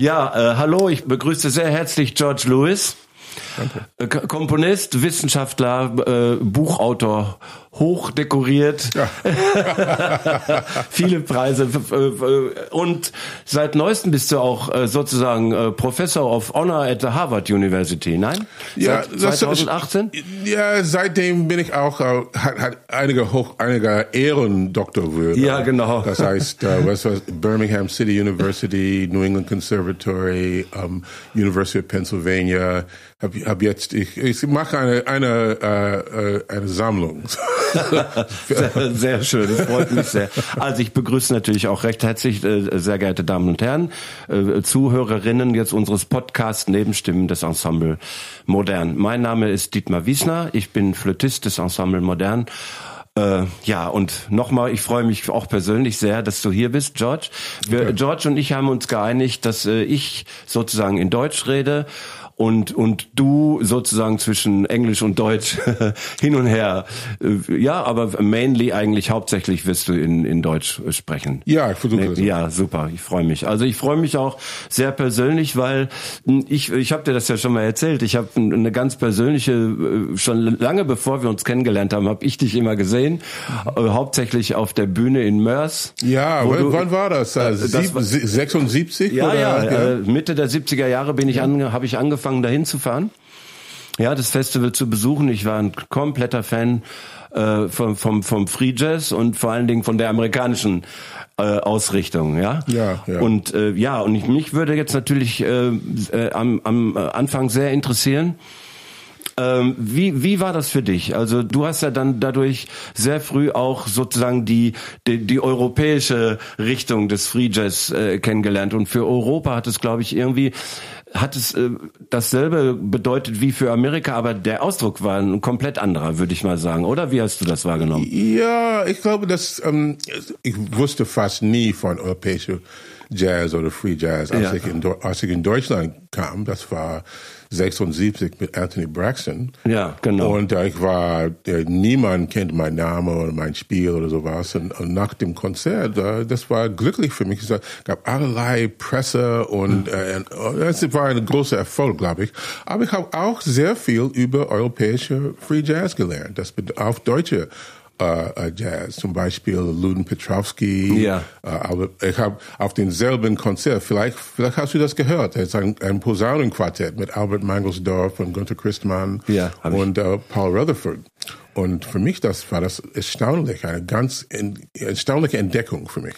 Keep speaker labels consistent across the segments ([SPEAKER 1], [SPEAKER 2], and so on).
[SPEAKER 1] Ja, äh, hallo, ich begrüße sehr herzlich George Lewis. Danke. Komponist, Wissenschaftler, äh, Buchautor, hoch dekoriert, ja. viele Preise äh, und seit neuestem bist du auch äh, sozusagen äh, Professor of Honor at the Harvard University, nein?
[SPEAKER 2] Ja, seit 2018? Das, ja, seitdem bin ich auch hat, hat einige hoch einige Ehrendoktorwürde.
[SPEAKER 1] Ja, genau.
[SPEAKER 2] Das heißt, was was Birmingham City University, New England Conservatory, um, University of Pennsylvania. Hab, hab jetzt ich, ich mache eine eine äh, eine Sammlung.
[SPEAKER 1] sehr, sehr schön, das freut mich sehr. Also ich begrüße natürlich auch recht herzlich, äh, sehr geehrte Damen und Herren, äh, Zuhörerinnen jetzt unseres Podcasts Nebenstimmen des Ensemble Modern. Mein Name ist Dietmar Wiesner, ich bin Flötist des Ensemble Modern äh, ja, und nochmal, ich freue mich auch persönlich sehr, dass du hier bist, George. Wir, okay. George und ich haben uns geeinigt, dass äh, ich sozusagen in Deutsch rede und und du sozusagen zwischen Englisch und Deutsch hin und her. Äh, ja, aber mainly eigentlich hauptsächlich wirst du in in Deutsch sprechen.
[SPEAKER 2] Ja, ich versuche das.
[SPEAKER 1] Ja, super, ich freue mich. Also ich freue mich auch sehr persönlich, weil hm, ich ich habe dir das ja schon mal erzählt. Ich habe eine ganz persönliche äh, schon lange bevor wir uns kennengelernt haben, habe ich dich immer gesehen, äh, hauptsächlich auf der Bühne in Mörs.
[SPEAKER 2] Ja, wann, du, wann war das? Also das war, 76
[SPEAKER 1] ja, oder? Ja, ja, Mitte der 70er Jahre bin ich ja. an habe ich angefangen angefangen, dahin zu fahren. Ja, das Festival zu besuchen. Ich war ein kompletter Fan äh, vom, vom, vom Free Jazz und vor allen Dingen von der amerikanischen äh, Ausrichtung, ja.
[SPEAKER 2] Ja, ja.
[SPEAKER 1] Und äh, ja, und ich, mich würde jetzt natürlich äh, äh, am, am Anfang sehr interessieren, ähm, wie, wie war das für dich? Also du hast ja dann dadurch sehr früh auch sozusagen die, die, die europäische Richtung des Free Jazz äh, kennengelernt. Und für Europa hat es, glaube ich, irgendwie hat es äh, dasselbe bedeutet wie für Amerika, aber der Ausdruck war ein komplett anderer, würde ich mal sagen. Oder wie hast du das wahrgenommen?
[SPEAKER 2] Ja, ich glaube, dass ähm, ich wusste fast nie von europäischer Jazz oder Free Jazz, als, ja. ich, in, als ich in Deutschland kam. Das war 76 mit Anthony Braxton.
[SPEAKER 1] Ja, genau.
[SPEAKER 2] Und äh, ich war, äh, niemand kennt meinen Namen oder mein Spiel oder sowas. Und, und nach dem Konzert, äh, das war glücklich für mich. Es gab allerlei Presse und äh, es war ein großer Erfolg, glaube ich. Aber ich habe auch sehr viel über europäische Free Jazz gelernt. Das auf deutsche Jazz, zum Beispiel Luden Petrowski.
[SPEAKER 1] Ja.
[SPEAKER 2] Äh, aber ich habe auf denselben Konzert, vielleicht, vielleicht hast du das gehört, es ist ein, ein Posaunenquartett mit Albert Mangelsdorf und Gunther Christmann
[SPEAKER 1] ja,
[SPEAKER 2] und äh, Paul Rutherford. Und für mich das war das erstaunlich, eine ganz erstaunliche Entdeckung für mich.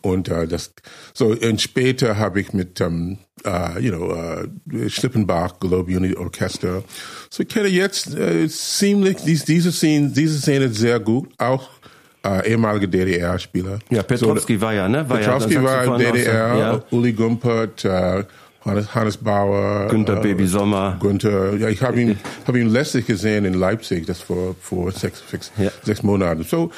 [SPEAKER 2] Und äh, das so und später habe ich mit ähm, uh, you know uh, Schlippenbach Globe Unity Orchester. So ich kenne jetzt äh, ziemlich diese diese Szene diese Szene sehr gut auch äh, ehemalige DDR-Spieler.
[SPEAKER 1] Ja, Petrowski so, war ja, ne?
[SPEAKER 2] War Petrowski ja, war DDR, ja. Uli Gumpert, äh, Hannes, Hannes Bauer,
[SPEAKER 1] Günther äh, Baby Sommer.
[SPEAKER 2] Günther, ja, ich habe ihn, hab ihn letztlich gesehen in Leipzig, das vor, vor sechs, sechs, ja. sechs Monaten. So,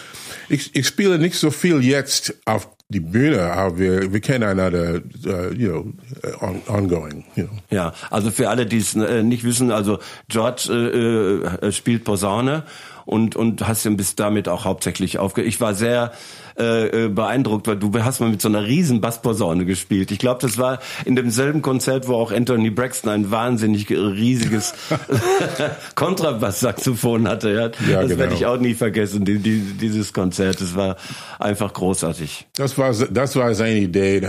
[SPEAKER 2] ich, ich spiele nicht so viel jetzt auf die Bühne, aber wir, wir kennen einander, uh, you know, on, ongoing. You know.
[SPEAKER 1] Ja, also für alle, die es äh, nicht wissen, also George äh, äh, spielt Posaune und und hast ihn bis damit auch hauptsächlich aufge. Ich war sehr äh, äh, beeindruckt, weil du hast mal mit so einer riesen Bassposaune gespielt. Ich glaube, das war in demselben Konzert, wo auch Anthony Braxton ein wahnsinnig riesiges Kontrabass-Saxophon hatte. Ja, ja das genau. werde ich auch nie vergessen, die, die, dieses Konzert. Das war einfach großartig.
[SPEAKER 2] Das war das war seine Idee,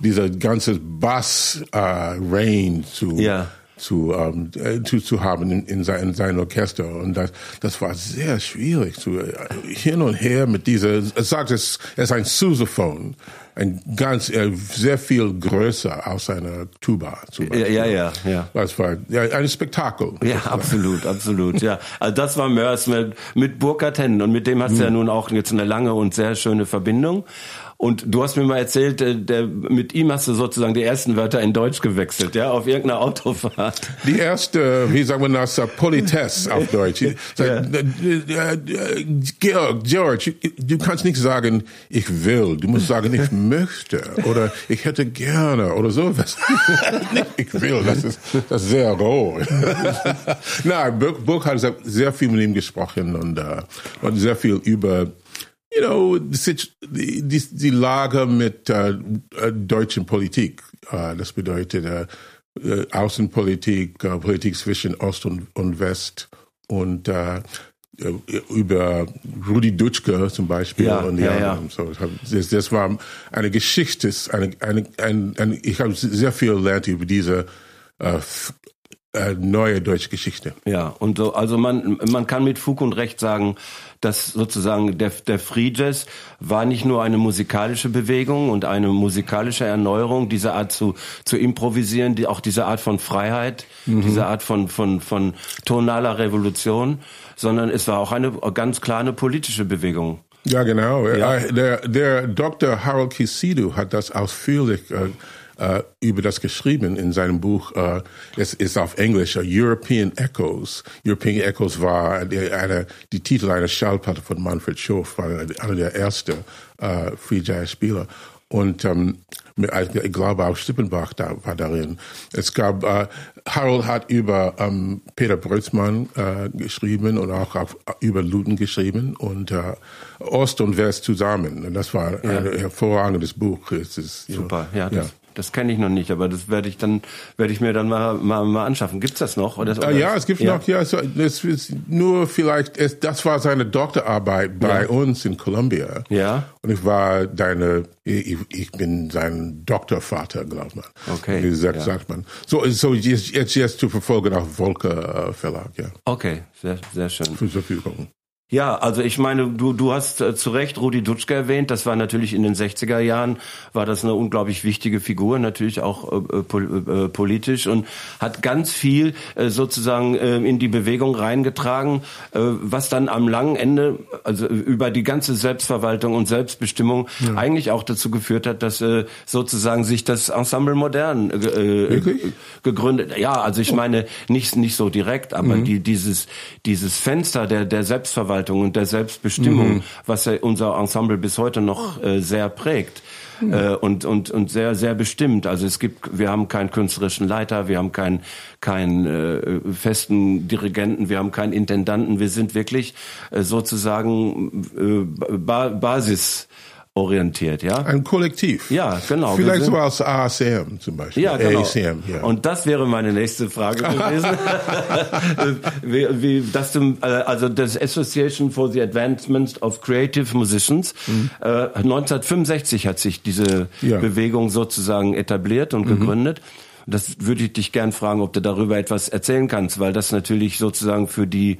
[SPEAKER 2] dieser ganze Bass-Range uh, zu ja zu, ähm, äh, zu, zu haben in, in, sein, in sein Orchester. Und das, das war sehr schwierig. Zu, äh, hin und her mit dieser, es sagt, es, ist ein Sousaphon. Ein ganz, äh, sehr viel größer als eine Tuba.
[SPEAKER 1] Zum Beispiel. Ja, ja, ja.
[SPEAKER 2] Das war ja, ein Spektakel.
[SPEAKER 1] Ja, absolut, absolut. Ja, also das war Mörs mit, mit Burkhard Hennen und mit dem hast du ja mhm. nun auch jetzt eine lange und sehr schöne Verbindung. Und du hast mir mal erzählt, der, der, mit ihm hast du sozusagen die ersten Wörter in Deutsch gewechselt, ja, auf irgendeiner Autofahrt.
[SPEAKER 2] Die erste, wie sagen wir das, Politesse auf Deutsch. Ja. Georg, George, du kannst nicht sagen, ich will. Du musst sagen, ich möchte oder ich hätte gerne oder sowas. ich will, das ist, das ist sehr roh. Nein, Burg hat sehr viel mit ihm gesprochen und, und sehr viel über you know, die, die, die Lage mit äh, deutschen Politik. Äh, das bedeutet äh, Außenpolitik, äh, Politik zwischen Ost und, und West und äh, über Rudi Dutschke zum Beispiel
[SPEAKER 1] ja,
[SPEAKER 2] und
[SPEAKER 1] ja, ja.
[SPEAKER 2] So, das, das war eine Geschichte, eine, eine, eine, eine ich habe sehr viel gelernt über diese äh, äh, neue deutsche Geschichte.
[SPEAKER 1] Ja, und so, also man, man kann mit Fug und Recht sagen, dass sozusagen der, der Free Jazz war nicht nur eine musikalische Bewegung und eine musikalische Erneuerung, diese Art zu, zu improvisieren, die, auch diese Art von Freiheit, mhm. diese Art von, von, von tonaler Revolution, sondern es war auch eine ganz klar eine politische Bewegung.
[SPEAKER 2] Ja, genau. Ja. Äh, der, der Dr. Harold Kisidu hat das ausführlich äh, äh, über das geschrieben in seinem Buch. Äh, es ist auf Englisch uh, European Echoes. European Echoes war eine, eine, die Titel einer Schallplatte von Manfred Schoff, war einer der ersten äh, Free Jazz Spieler. Und ähm, ich glaube auch Stippenbach da, war darin. Es gab, äh, Harold hat über ähm, Peter Brötzmann äh, geschrieben und auch auf, über Luton geschrieben und äh, Ost und West zusammen. Und das war ja. ein hervorragendes Buch. Es ist,
[SPEAKER 1] Super, know, ja, das, ja. Das kenne ich noch nicht, aber das werde ich dann werde ich mir dann mal mal, mal anschaffen. Gibt's das noch? Oder, oder
[SPEAKER 2] ja, es gibt ja. noch. Ja, es, ist nur vielleicht. Es, das war seine Doktorarbeit bei ja. uns in Columbia.
[SPEAKER 1] Ja.
[SPEAKER 2] Und ich war deine. Ich, ich bin sein Doktorvater, glaubt man.
[SPEAKER 1] Okay.
[SPEAKER 2] Wie sagt, ja. sagt man. So, so jetzt, jetzt, jetzt zu verfolgen auf Volker äh, Verlag. Ja.
[SPEAKER 1] Okay, sehr sehr schön.
[SPEAKER 2] Für Verfügung.
[SPEAKER 1] Ja, also ich meine, du, du hast äh, zu Recht Rudi Dutschke erwähnt. Das war natürlich in den 60er Jahren, war das eine unglaublich wichtige Figur, natürlich auch äh, äh pol äh, politisch und hat ganz viel äh, sozusagen äh, in die Bewegung reingetragen, äh, was dann am langen Ende, also über die ganze Selbstverwaltung und Selbstbestimmung ja. eigentlich auch dazu geführt hat, dass äh, sozusagen sich das Ensemble Modern äh, gegründet. Ja, also ich meine nicht nicht so direkt, aber mhm. die dieses dieses Fenster der der Selbstverwaltung Selbstgestaltung und der Selbstbestimmung, mhm. was ja unser Ensemble bis heute noch äh, sehr prägt. Mhm. Äh, und, und, und sehr, sehr bestimmt. Also es gibt, wir haben keinen künstlerischen Leiter, wir haben keinen keinen äh, festen Dirigenten, wir haben keinen Intendanten, wir sind wirklich äh, sozusagen äh, ba Basis orientiert, ja?
[SPEAKER 2] Ein Kollektiv.
[SPEAKER 1] Ja, genau.
[SPEAKER 2] Vielleicht so als ASM zum Beispiel.
[SPEAKER 1] Ja, genau. ASM, ja. Und das wäre meine nächste Frage gewesen. wie, wie, dass du, äh, also das Association for the Advancement of Creative Musicians, mhm. äh, 1965 hat sich diese ja. Bewegung sozusagen etabliert und mhm. gegründet. Das würde ich dich gern fragen, ob du darüber etwas erzählen kannst, weil das natürlich sozusagen für die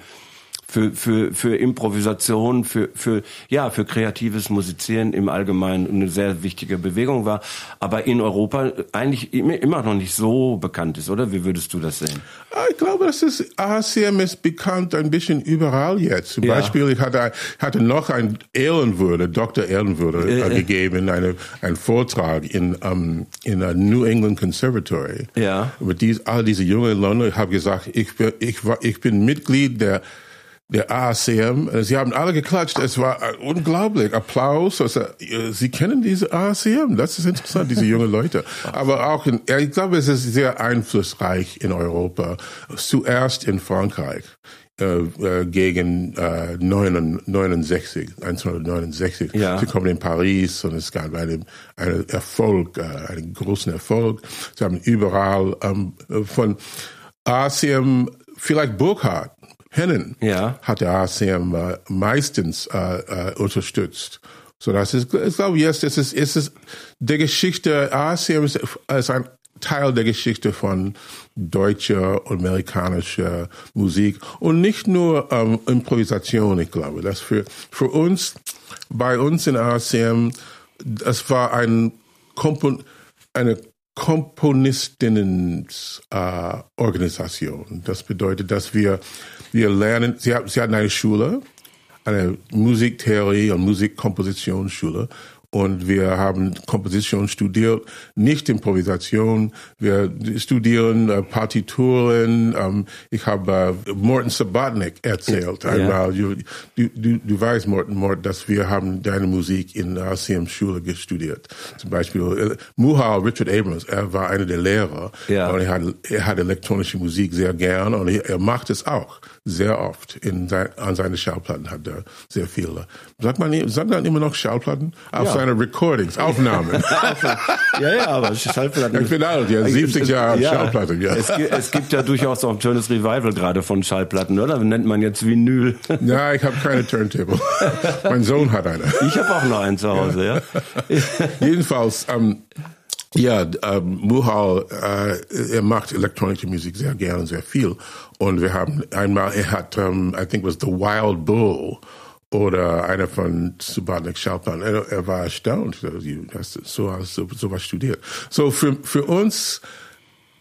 [SPEAKER 1] für, für, für Improvisation, für, für, ja, für kreatives Musizieren im Allgemeinen eine sehr wichtige Bewegung war, aber in Europa eigentlich immer noch nicht so bekannt ist, oder? Wie würdest du das sehen?
[SPEAKER 2] Ah, ich glaube, das ist, ACM ist bekannt ein bisschen überall jetzt. Zum ja. Beispiel, ich hatte, hatte noch ein Ehrenwürde, Dr. Ehrenwürde äh, äh. gegeben, eine, ein Vortrag in, um, in a New England Conservatory.
[SPEAKER 1] Ja.
[SPEAKER 2] Mit dies, all diese jungen Leute, ich habe gesagt, ich ich war, ich bin Mitglied der der ASM. Sie haben alle geklatscht. Es war unglaublich. Applaus. Also, Sie kennen diese ASM. Das ist interessant, diese jungen Leute. Aber auch in, ich glaube, es ist sehr einflussreich in Europa. Zuerst in Frankreich. Äh, äh, gegen äh, 69, 1969.
[SPEAKER 1] Ja.
[SPEAKER 2] Sie kommen in Paris und es gab einen, einen Erfolg, äh, einen großen Erfolg. Sie haben überall ähm, von ASM, vielleicht Burkhardt, Hennen
[SPEAKER 1] ja.
[SPEAKER 2] hat der äh, meistens äh, äh, unterstützt. So das ist, ich glaube, jetzt ist es, ist es der Geschichte, ASEAN ist, ist ein Teil der Geschichte von deutscher und amerikanischer Musik und nicht nur ähm, Improvisation, ich glaube. Das für, für uns, bei uns in ASEAN, das war ein Kompon eine Komponistinnen-Organisation. Äh, das bedeutet, dass wir, wir lernen, sie, sie hatten eine Schule, eine Musiktheorie und Musikkompositionsschule. und wir haben Komposition studiert, nicht Improvisation. Wir studieren äh, Partituren. Ähm, ich habe äh, Morton Sabatnik erzählt
[SPEAKER 1] Ja.
[SPEAKER 2] einmal. Du, du, du, weißt, Morton, Morton, dass wir haben deine Musik in der RCM-Schule studiert. Zum Beispiel äh, Muhal Richard Abrams, er war einer der Lehrer
[SPEAKER 1] Ja.
[SPEAKER 2] und er hat, er hat elektronische Musik sehr gern und er, er macht es auch sehr oft. In sein, an seine Schallplatten hat er sehr viele. Sagt man, sagt man immer noch Schallplatten? Auf
[SPEAKER 1] Ja.
[SPEAKER 2] seine Recordings, Aufnahmen.
[SPEAKER 1] Ja, ja, aber Schallplatten.
[SPEAKER 2] Ich bin alt, ja, 70 Jahre Schallplatte, ja.
[SPEAKER 1] Es, es gibt ja durchaus auch ein schönes Revival gerade von Schallplatten, oder? Nennt man jetzt Vinyl.
[SPEAKER 2] ja, ich habe keine Turntable. mein Sohn hat eine.
[SPEAKER 1] Ich habe auch noch einen zu Hause, ja.
[SPEAKER 2] Jedenfalls, ähm, ja, ähm, Muhal, äh, er macht elektronische Musik sehr gerne, sehr viel. Und wir haben einmal, er hat, ähm, I think it was The Wild Bull oder einer von Subotnik Schallplatten. Er, er war erstaunt, dass du so, so, so was studiert. So für, für uns,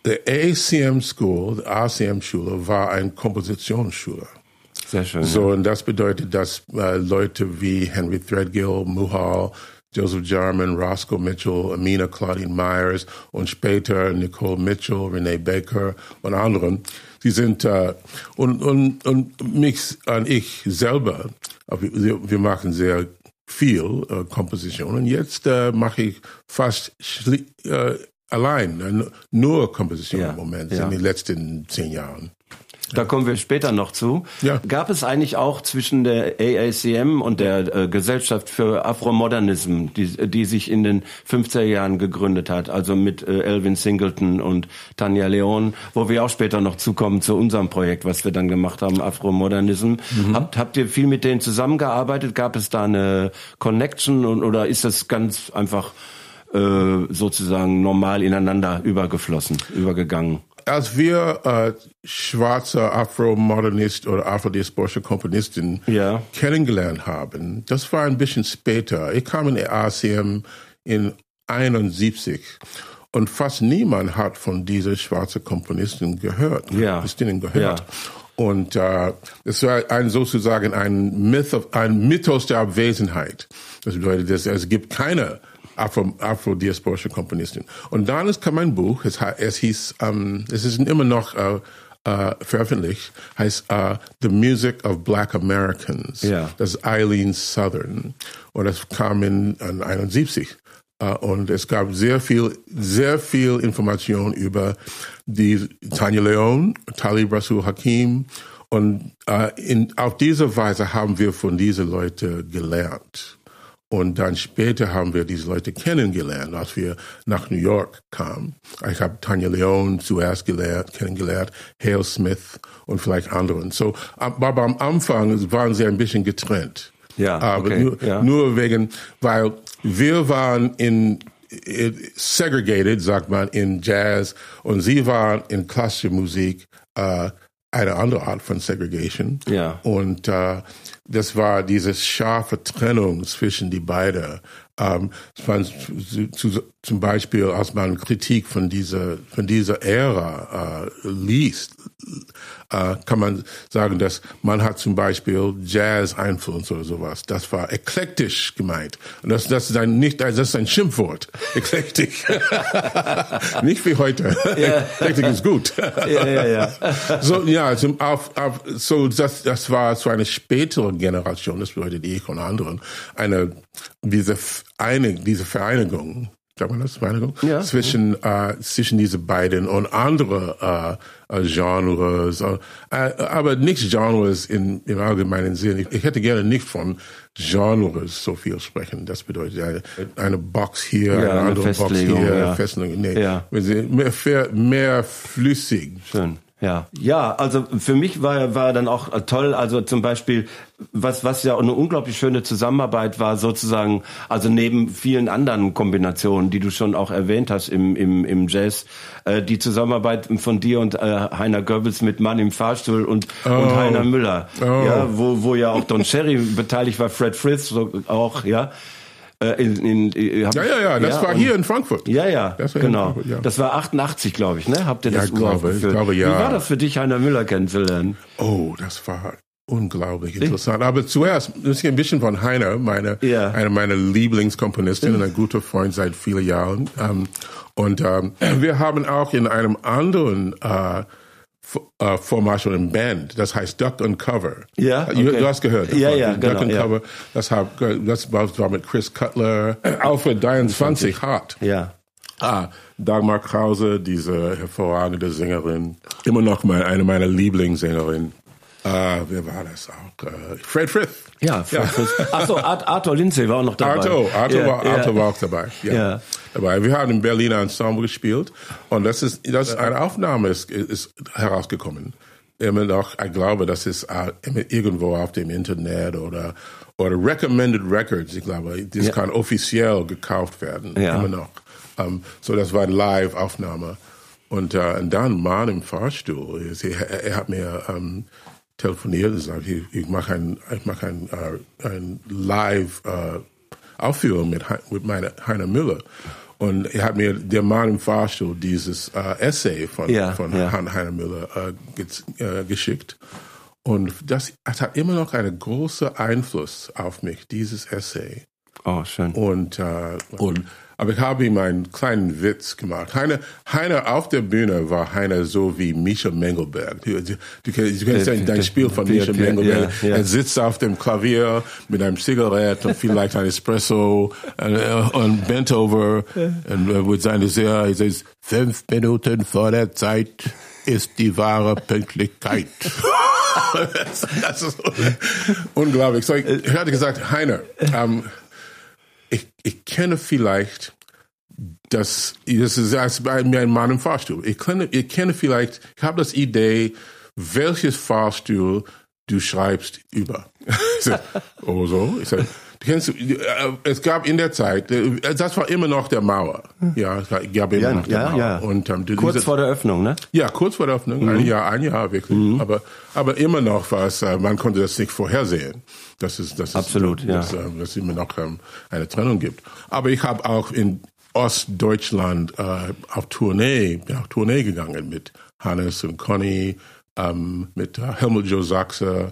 [SPEAKER 2] der ACM School, die ACM Schule, war eine Kompositionsschule.
[SPEAKER 1] Sehr schön.
[SPEAKER 2] So, und das bedeutet, dass äh, Leute wie Henry Threadgill, Muhal, Joseph Jarman, Roscoe Mitchell, Amina Claudine Myers und später Nicole Mitchell, Renee Baker und anderen, die sind, äh, und, und, und mich und ich selber, wir, machen sehr viel äh, Komposition und jetzt äh, mache ich fast äh, allein, äh, nur Komposition
[SPEAKER 1] Ja,
[SPEAKER 2] im Moment,
[SPEAKER 1] ja.
[SPEAKER 2] in den letzten zehn Jahren.
[SPEAKER 1] Da kommen wir später noch zu.
[SPEAKER 2] Ja.
[SPEAKER 1] Gab es eigentlich auch zwischen der AACM und der äh, Gesellschaft für Afromodernism, die, die sich in den 50er Jahren gegründet hat, also mit äh, Elvin Singleton und Tanja Leon, wo wir auch später noch zukommen zu unserem Projekt, was wir dann gemacht haben, Afromodernism. Habt, habt ihr viel mit denen zusammengearbeitet? Gab es da eine Connection und, oder ist das ganz einfach äh, sozusagen normal ineinander übergeflossen, übergegangen?
[SPEAKER 2] Als wir äh, schwarze Afro-Modernist oder afrodiasporische Komponisten
[SPEAKER 1] Ja.
[SPEAKER 2] kennengelernt haben, das war ein bisschen später. Ich kam in ACM in 71 und fast niemand hat von dieser schwarzen Komponisten gehört,
[SPEAKER 1] Ja.
[SPEAKER 2] Komponistinnen gehört.
[SPEAKER 1] Ja.
[SPEAKER 2] Und äh, es war ein sozusagen ein Myth of, ein Mythos der Abwesenheit. Das bedeutet, es gibt keine Afro, Afro-diasporische Komponistin. Und dann ist kam ein Buch, es, es hieß, ähm, es ist immer noch äh, äh, veröffentlicht, heißt äh, The Music of Black Americans.
[SPEAKER 1] Ja.
[SPEAKER 2] Das ist Eileen Southern. Und das kam in, in 71. Äh, und es gab sehr viel, sehr viel Information über die Tanya Leon, Talib Rasul Hakim. Und äh, in, auf diese Weise haben wir von diesen Leuten gelernt. Und dann später haben wir diese Leute kennengelernt, als wir nach New York kamen. Ich habe Tanya Leon zuerst gelernt, kennengelernt, Hale Smith und vielleicht anderen. So, aber am Anfang waren sie ein bisschen getrennt.
[SPEAKER 1] Ja,
[SPEAKER 2] aber
[SPEAKER 1] okay,
[SPEAKER 2] nur,
[SPEAKER 1] ja.
[SPEAKER 2] nur wegen, weil wir waren in, segregated, sagt man, in Jazz und sie waren in klassische Musik äh, eine andere Art von Segregation.
[SPEAKER 1] Ja.
[SPEAKER 2] Und äh, das war diese scharfe Trennung zwischen die beiden. Ähm, es war zu, zu, zum Beispiel, als man Kritik von dieser von dieser Ära äh, liest, äh, kann man sagen, dass man hat zum Beispiel Jazz-Einfluss oder sowas. Das war eklektisch gemeint. Und das, das ist ein nicht, das ist ein Schimpfwort. Eklektisch. nicht wie heute. Eklektik ist gut.
[SPEAKER 1] Ja, ja, ja.
[SPEAKER 2] So, ja, zum, auf, auf, so das, das war so eine spätere Generation, das bedeutet ich und anderen, eine, diese, Vereinigung, diese Vereinigung, sagt man das, Vereinigung?
[SPEAKER 1] Ja.
[SPEAKER 2] Zwischen, äh, zwischen diese beiden und andere äh, äh, Genres, äh, äh, aber nicht Genres in, im allgemeinen Sinn. Ich, ich hätte gerne nicht von Genres so viel sprechen. Das bedeutet eine, eine Box hier,
[SPEAKER 1] Ja,
[SPEAKER 2] eine
[SPEAKER 1] eine
[SPEAKER 2] andere Box hier,
[SPEAKER 1] ja.
[SPEAKER 2] Festlegung. Nee,
[SPEAKER 1] Ja.
[SPEAKER 2] mehr, mehr flüssig.
[SPEAKER 1] Schön. Ja, ja, also für mich war war dann auch toll, also zum Beispiel was was ja eine unglaublich schöne Zusammenarbeit war sozusagen, also neben vielen anderen Kombinationen, die du schon auch erwähnt hast im im im Jazz, äh, die Zusammenarbeit von dir und äh, Heiner Goebbels mit Mann im Fahrstuhl und und Heiner Müller, ja, wo wo ja auch Don Cherry beteiligt war, Fred Fritz so auch, ja. Äh, in, in, äh, hab
[SPEAKER 2] Ja, ja, ja, das war
[SPEAKER 1] und-
[SPEAKER 2] hier in Frankfurt.
[SPEAKER 1] ja, ja,
[SPEAKER 2] Das war in
[SPEAKER 1] genau.
[SPEAKER 2] Ja.
[SPEAKER 1] Das war 88, glaube ich, ne? Habt ihr
[SPEAKER 2] Ja,
[SPEAKER 1] das
[SPEAKER 2] ich glaube, ich glaube, ja.
[SPEAKER 1] Wie war das für dich, Heiner Müller kennenzulernen?
[SPEAKER 2] Oh, das war unglaublich interessant. Aber zuerst muss ich ein bisschen von Heiner, meine,
[SPEAKER 1] Ja.
[SPEAKER 2] eine meiner Lieblingskomponistin, ein guter Freund seit vielen Jahren. Ähm, und ähm, wir haben auch in einem anderen äh, äh, Formation im Band, das heißt Duck and Cover.
[SPEAKER 1] Ja,
[SPEAKER 2] Du,
[SPEAKER 1] okay.
[SPEAKER 2] du hast gehört.
[SPEAKER 1] Ja, ja,
[SPEAKER 2] Duck
[SPEAKER 1] genau,
[SPEAKER 2] and
[SPEAKER 1] ja.
[SPEAKER 2] Cover, das, hab, das war mit Chris Cutler, Alfred 23 Hart.
[SPEAKER 1] Ja.
[SPEAKER 2] Ah, Dagmar Krause, diese hervorragende Sängerin, immer noch mal eine meiner Lieblingssängerinnen. Ah, wer war das auch? Äh, Fred Frith.
[SPEAKER 1] Ja, Ach so, Art, Arthur Lindsay war auch noch dabei.
[SPEAKER 2] Arto, Arto,
[SPEAKER 1] ja,
[SPEAKER 2] war,
[SPEAKER 1] ja.
[SPEAKER 2] Arto war auch dabei. Ja.
[SPEAKER 1] Ja.
[SPEAKER 2] dabei. Wir haben im Berliner Ensemble gespielt und das ist, das ist eine Aufnahme ist, ist herausgekommen. Immer noch, ich glaube, das ist äh, irgendwo auf dem Internet oder oder Recommended Records. Ich glaube, das
[SPEAKER 1] Ja.
[SPEAKER 2] kann offiziell gekauft werden.
[SPEAKER 1] Ja.
[SPEAKER 2] Immer noch. Ähm, so, das war eine Live-Aufnahme. Und, äh, und dann Mann im Fahrstuhl. Er, er hat mir ähm, telefoniert und gesagt, ich, ich mache ein, ich mache ein, äh, ein Live äh, mit, mit meiner Heiner Müller. Und er hat mir der Mann im Fahrstuhl dieses äh, Essay von,
[SPEAKER 1] Ja,
[SPEAKER 2] von
[SPEAKER 1] ja.
[SPEAKER 2] Heiner Müller äh, gez- äh, geschickt. Und das hat immer noch einen großen Einfluss auf mich, dieses Essay.
[SPEAKER 1] Oh, schön.
[SPEAKER 2] Und, und aber ich habe ihm einen kleinen Witz gemacht. Heiner, Heiner auf der Bühne war Heiner so wie Mischa Mengelberg. Du, du, du kennst,
[SPEAKER 1] Äh,
[SPEAKER 2] dein, Spiel von
[SPEAKER 1] ja,
[SPEAKER 2] Mischa
[SPEAKER 1] ja,
[SPEAKER 2] Mengelberg.
[SPEAKER 1] ja, ja.
[SPEAKER 2] Er sitzt auf dem Klavier mit einem Zigarett und vielleicht ein Espresso äh, und bent over und äh, mit seiner sehr, er sagt, fünf Minuten vor der Zeit ist die wahre Pünktlichkeit. das, das ist unglaublich. So, ich, ich hatte gesagt, Heiner, ähm, ich, ich kenne vielleicht das, das ist als bei mir ein Mann im Fahrstuhl. Ich kenne, ich kenne vielleicht, ich habe das Idee, welches Fahrstuhl du schreibst über. Ich sag, oh so. Ich sag, du kennst, äh, es gab in der Zeit, äh, das war immer noch der Mauer. Ja, es gab immer
[SPEAKER 1] Ja,
[SPEAKER 2] noch der
[SPEAKER 1] ja,
[SPEAKER 2] Mauer.
[SPEAKER 1] ja.
[SPEAKER 2] Und, ähm,
[SPEAKER 1] Kurz
[SPEAKER 2] diese-
[SPEAKER 1] vor der Öffnung, ne?
[SPEAKER 2] ja, kurz vor der Öffnung, ein Jahr, ein Jahr wirklich. Aber, aber immer noch was, äh, man konnte das nicht vorhersehen. Das ist, das ist,
[SPEAKER 1] Absolut, ja.
[SPEAKER 2] dass, es immer noch ähm, eine Trennung gibt. Aber ich habe auch in Ostdeutschland äh, auf Tournee, bin auf Tournee gegangen mit Hannes und Conny, ähm, mit Helmut Joe Sachse,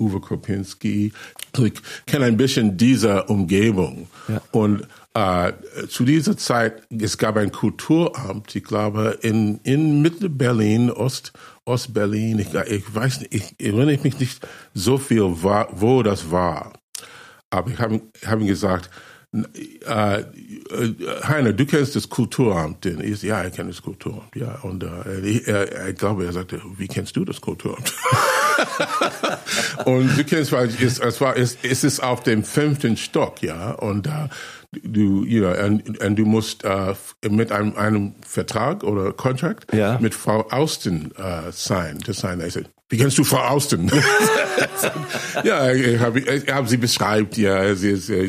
[SPEAKER 2] Uwe Kropinski. Also ich kenne ein bisschen dieser Umgebung.
[SPEAKER 1] Ja.
[SPEAKER 2] Und äh, zu dieser Zeit, es gab ein Kulturamt, ich glaube, in, in Mittelberlin, Ost, Ostberlin, ich, ich weiß nicht, ich erinnere mich nicht so viel, wa- wo das war. Aber ich habe hab gesagt, äh, äh, Heiner, du kennst das Kulturamt. denn ich, ja, ich kenne das Kulturamt. Ja, und äh, ich, äh, ich glaube, er sagte, wie kennst du das Kulturamt? und du kennst, weil es, es war, es, es ist auf dem fünften Stock, ja, und äh, du, ja, und, und du musst äh, mit einem, einem Vertrag oder Contract
[SPEAKER 1] Ja.
[SPEAKER 2] mit Frau Austin äh, sein. Das sein. Ich sag, wie kennst du Frau Austin? ja, ich habe ich hab sie beschreibt, ja, sie ist äh,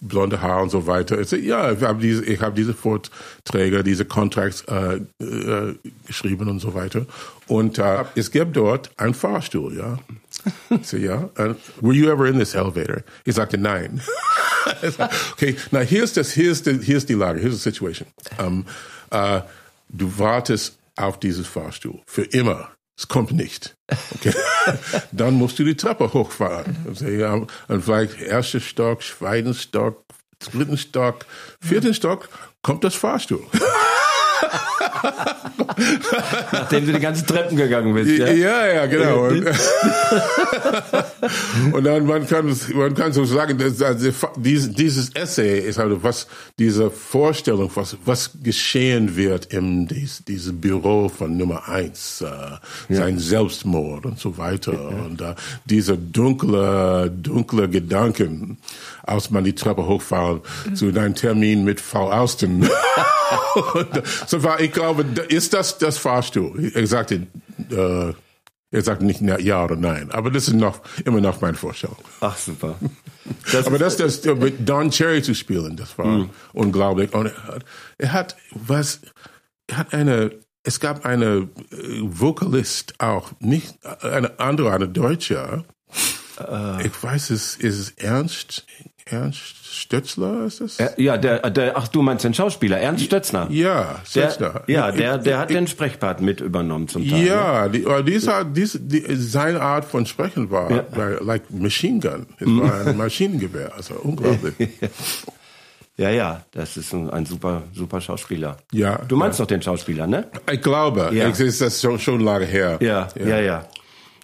[SPEAKER 2] blonde Haar und so weiter. Ich ja, ich habe diese, ich habe diese Vorträge, diese Contracts äh, äh, geschrieben und so weiter. Und äh, es gibt dort einen Fahrstuhl, ja. Sag, ja. Uh, were you ever in this elevator? Ich sagte, nein. Okay, hier ist das, die, hier ist die Lage, hier ist die Situation. Um, äh, du wartest auf dieses Fahrstuhl für immer. Es kommt nicht. Okay. Dann musst du die Treppe hochfahren. Und ja, und vielleicht erster Stock, zweiten Stock, dritten Stock, vierten Stock kommt das Fahrstuhl.
[SPEAKER 1] Nachdem du die ganzen Treppen gegangen bist,
[SPEAKER 2] Ja,
[SPEAKER 1] ja?
[SPEAKER 2] ja, genau. Und, und dann man kann man kann so sagen, dass, dieses, dieses Essay ist also was diese Vorstellung, was was geschehen wird im dies, dieses Büro von Nummer eins, äh, sein Selbstmord und so weiter und äh, diese dunkle dunkle Gedanken, als man die Treppe hochfahren zu einem Termin mit Frau Austin. So war, ich glaube, ist das das Fahrstuhl? Er sagte, äh, er sagte nicht ja oder nein, aber das ist noch immer noch meine Vorstellung.
[SPEAKER 1] Ach, super. Das
[SPEAKER 2] Aber das, das äh, mit Don Cherry zu spielen, das war unglaublich. Und er hat, er hat was, er hat eine, es gab eine äh, Vokalist auch, nicht eine andere, eine Deutsche. Ich weiß es, ist es Ernst, Ernst Stötzler ist das?
[SPEAKER 1] Äh, ja, der, der, ach, du meinst den Schauspieler, Ernst Stötzner.
[SPEAKER 2] Ja,
[SPEAKER 1] Stötzner. Der, ja, der, der hat den Sprechpart mit übernommen zum Teil.
[SPEAKER 2] Ja, ne? die, dieser, dies, die, seine Art von Sprechen war ja. like Machine Gun. Es war ein Maschinengewehr, also unglaublich.
[SPEAKER 1] Ja, ja, das ist ein, ein, super, super Schauspieler.
[SPEAKER 2] Ja.
[SPEAKER 1] Du meinst
[SPEAKER 2] ja.
[SPEAKER 1] doch den Schauspieler, ne?
[SPEAKER 2] Ich glaube. Ja. Ich ist das schon, schon lange her.
[SPEAKER 1] Ja, ja, ja, ja.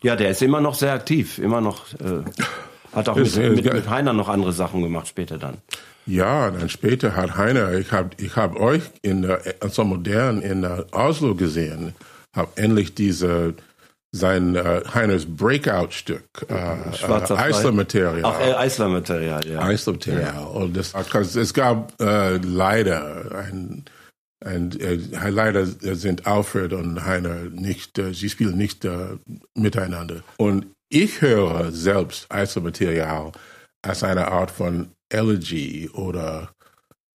[SPEAKER 1] Ja, der ist immer noch sehr aktiv, immer noch, äh, hat auch mit, mit, mit Heiner noch andere Sachen gemacht später dann.
[SPEAKER 2] Ja, dann später hat Heiner, ich habe ich hab euch in der so modern in der Oslo gesehen, habe endlich diese sein äh, Heiners Breakout-Stück, äh, äh, Eisler-Material.
[SPEAKER 1] Ach, äh, Eisler-Material, ja.
[SPEAKER 2] Eisler-Material. Ja. Und das, es gab äh, leider ein, ein äh, leider sind Alfred und Heiner nicht, äh, sie spielen nicht äh, miteinander. Und ich höre selbst Eisler-Material als eine Art von Elegy oder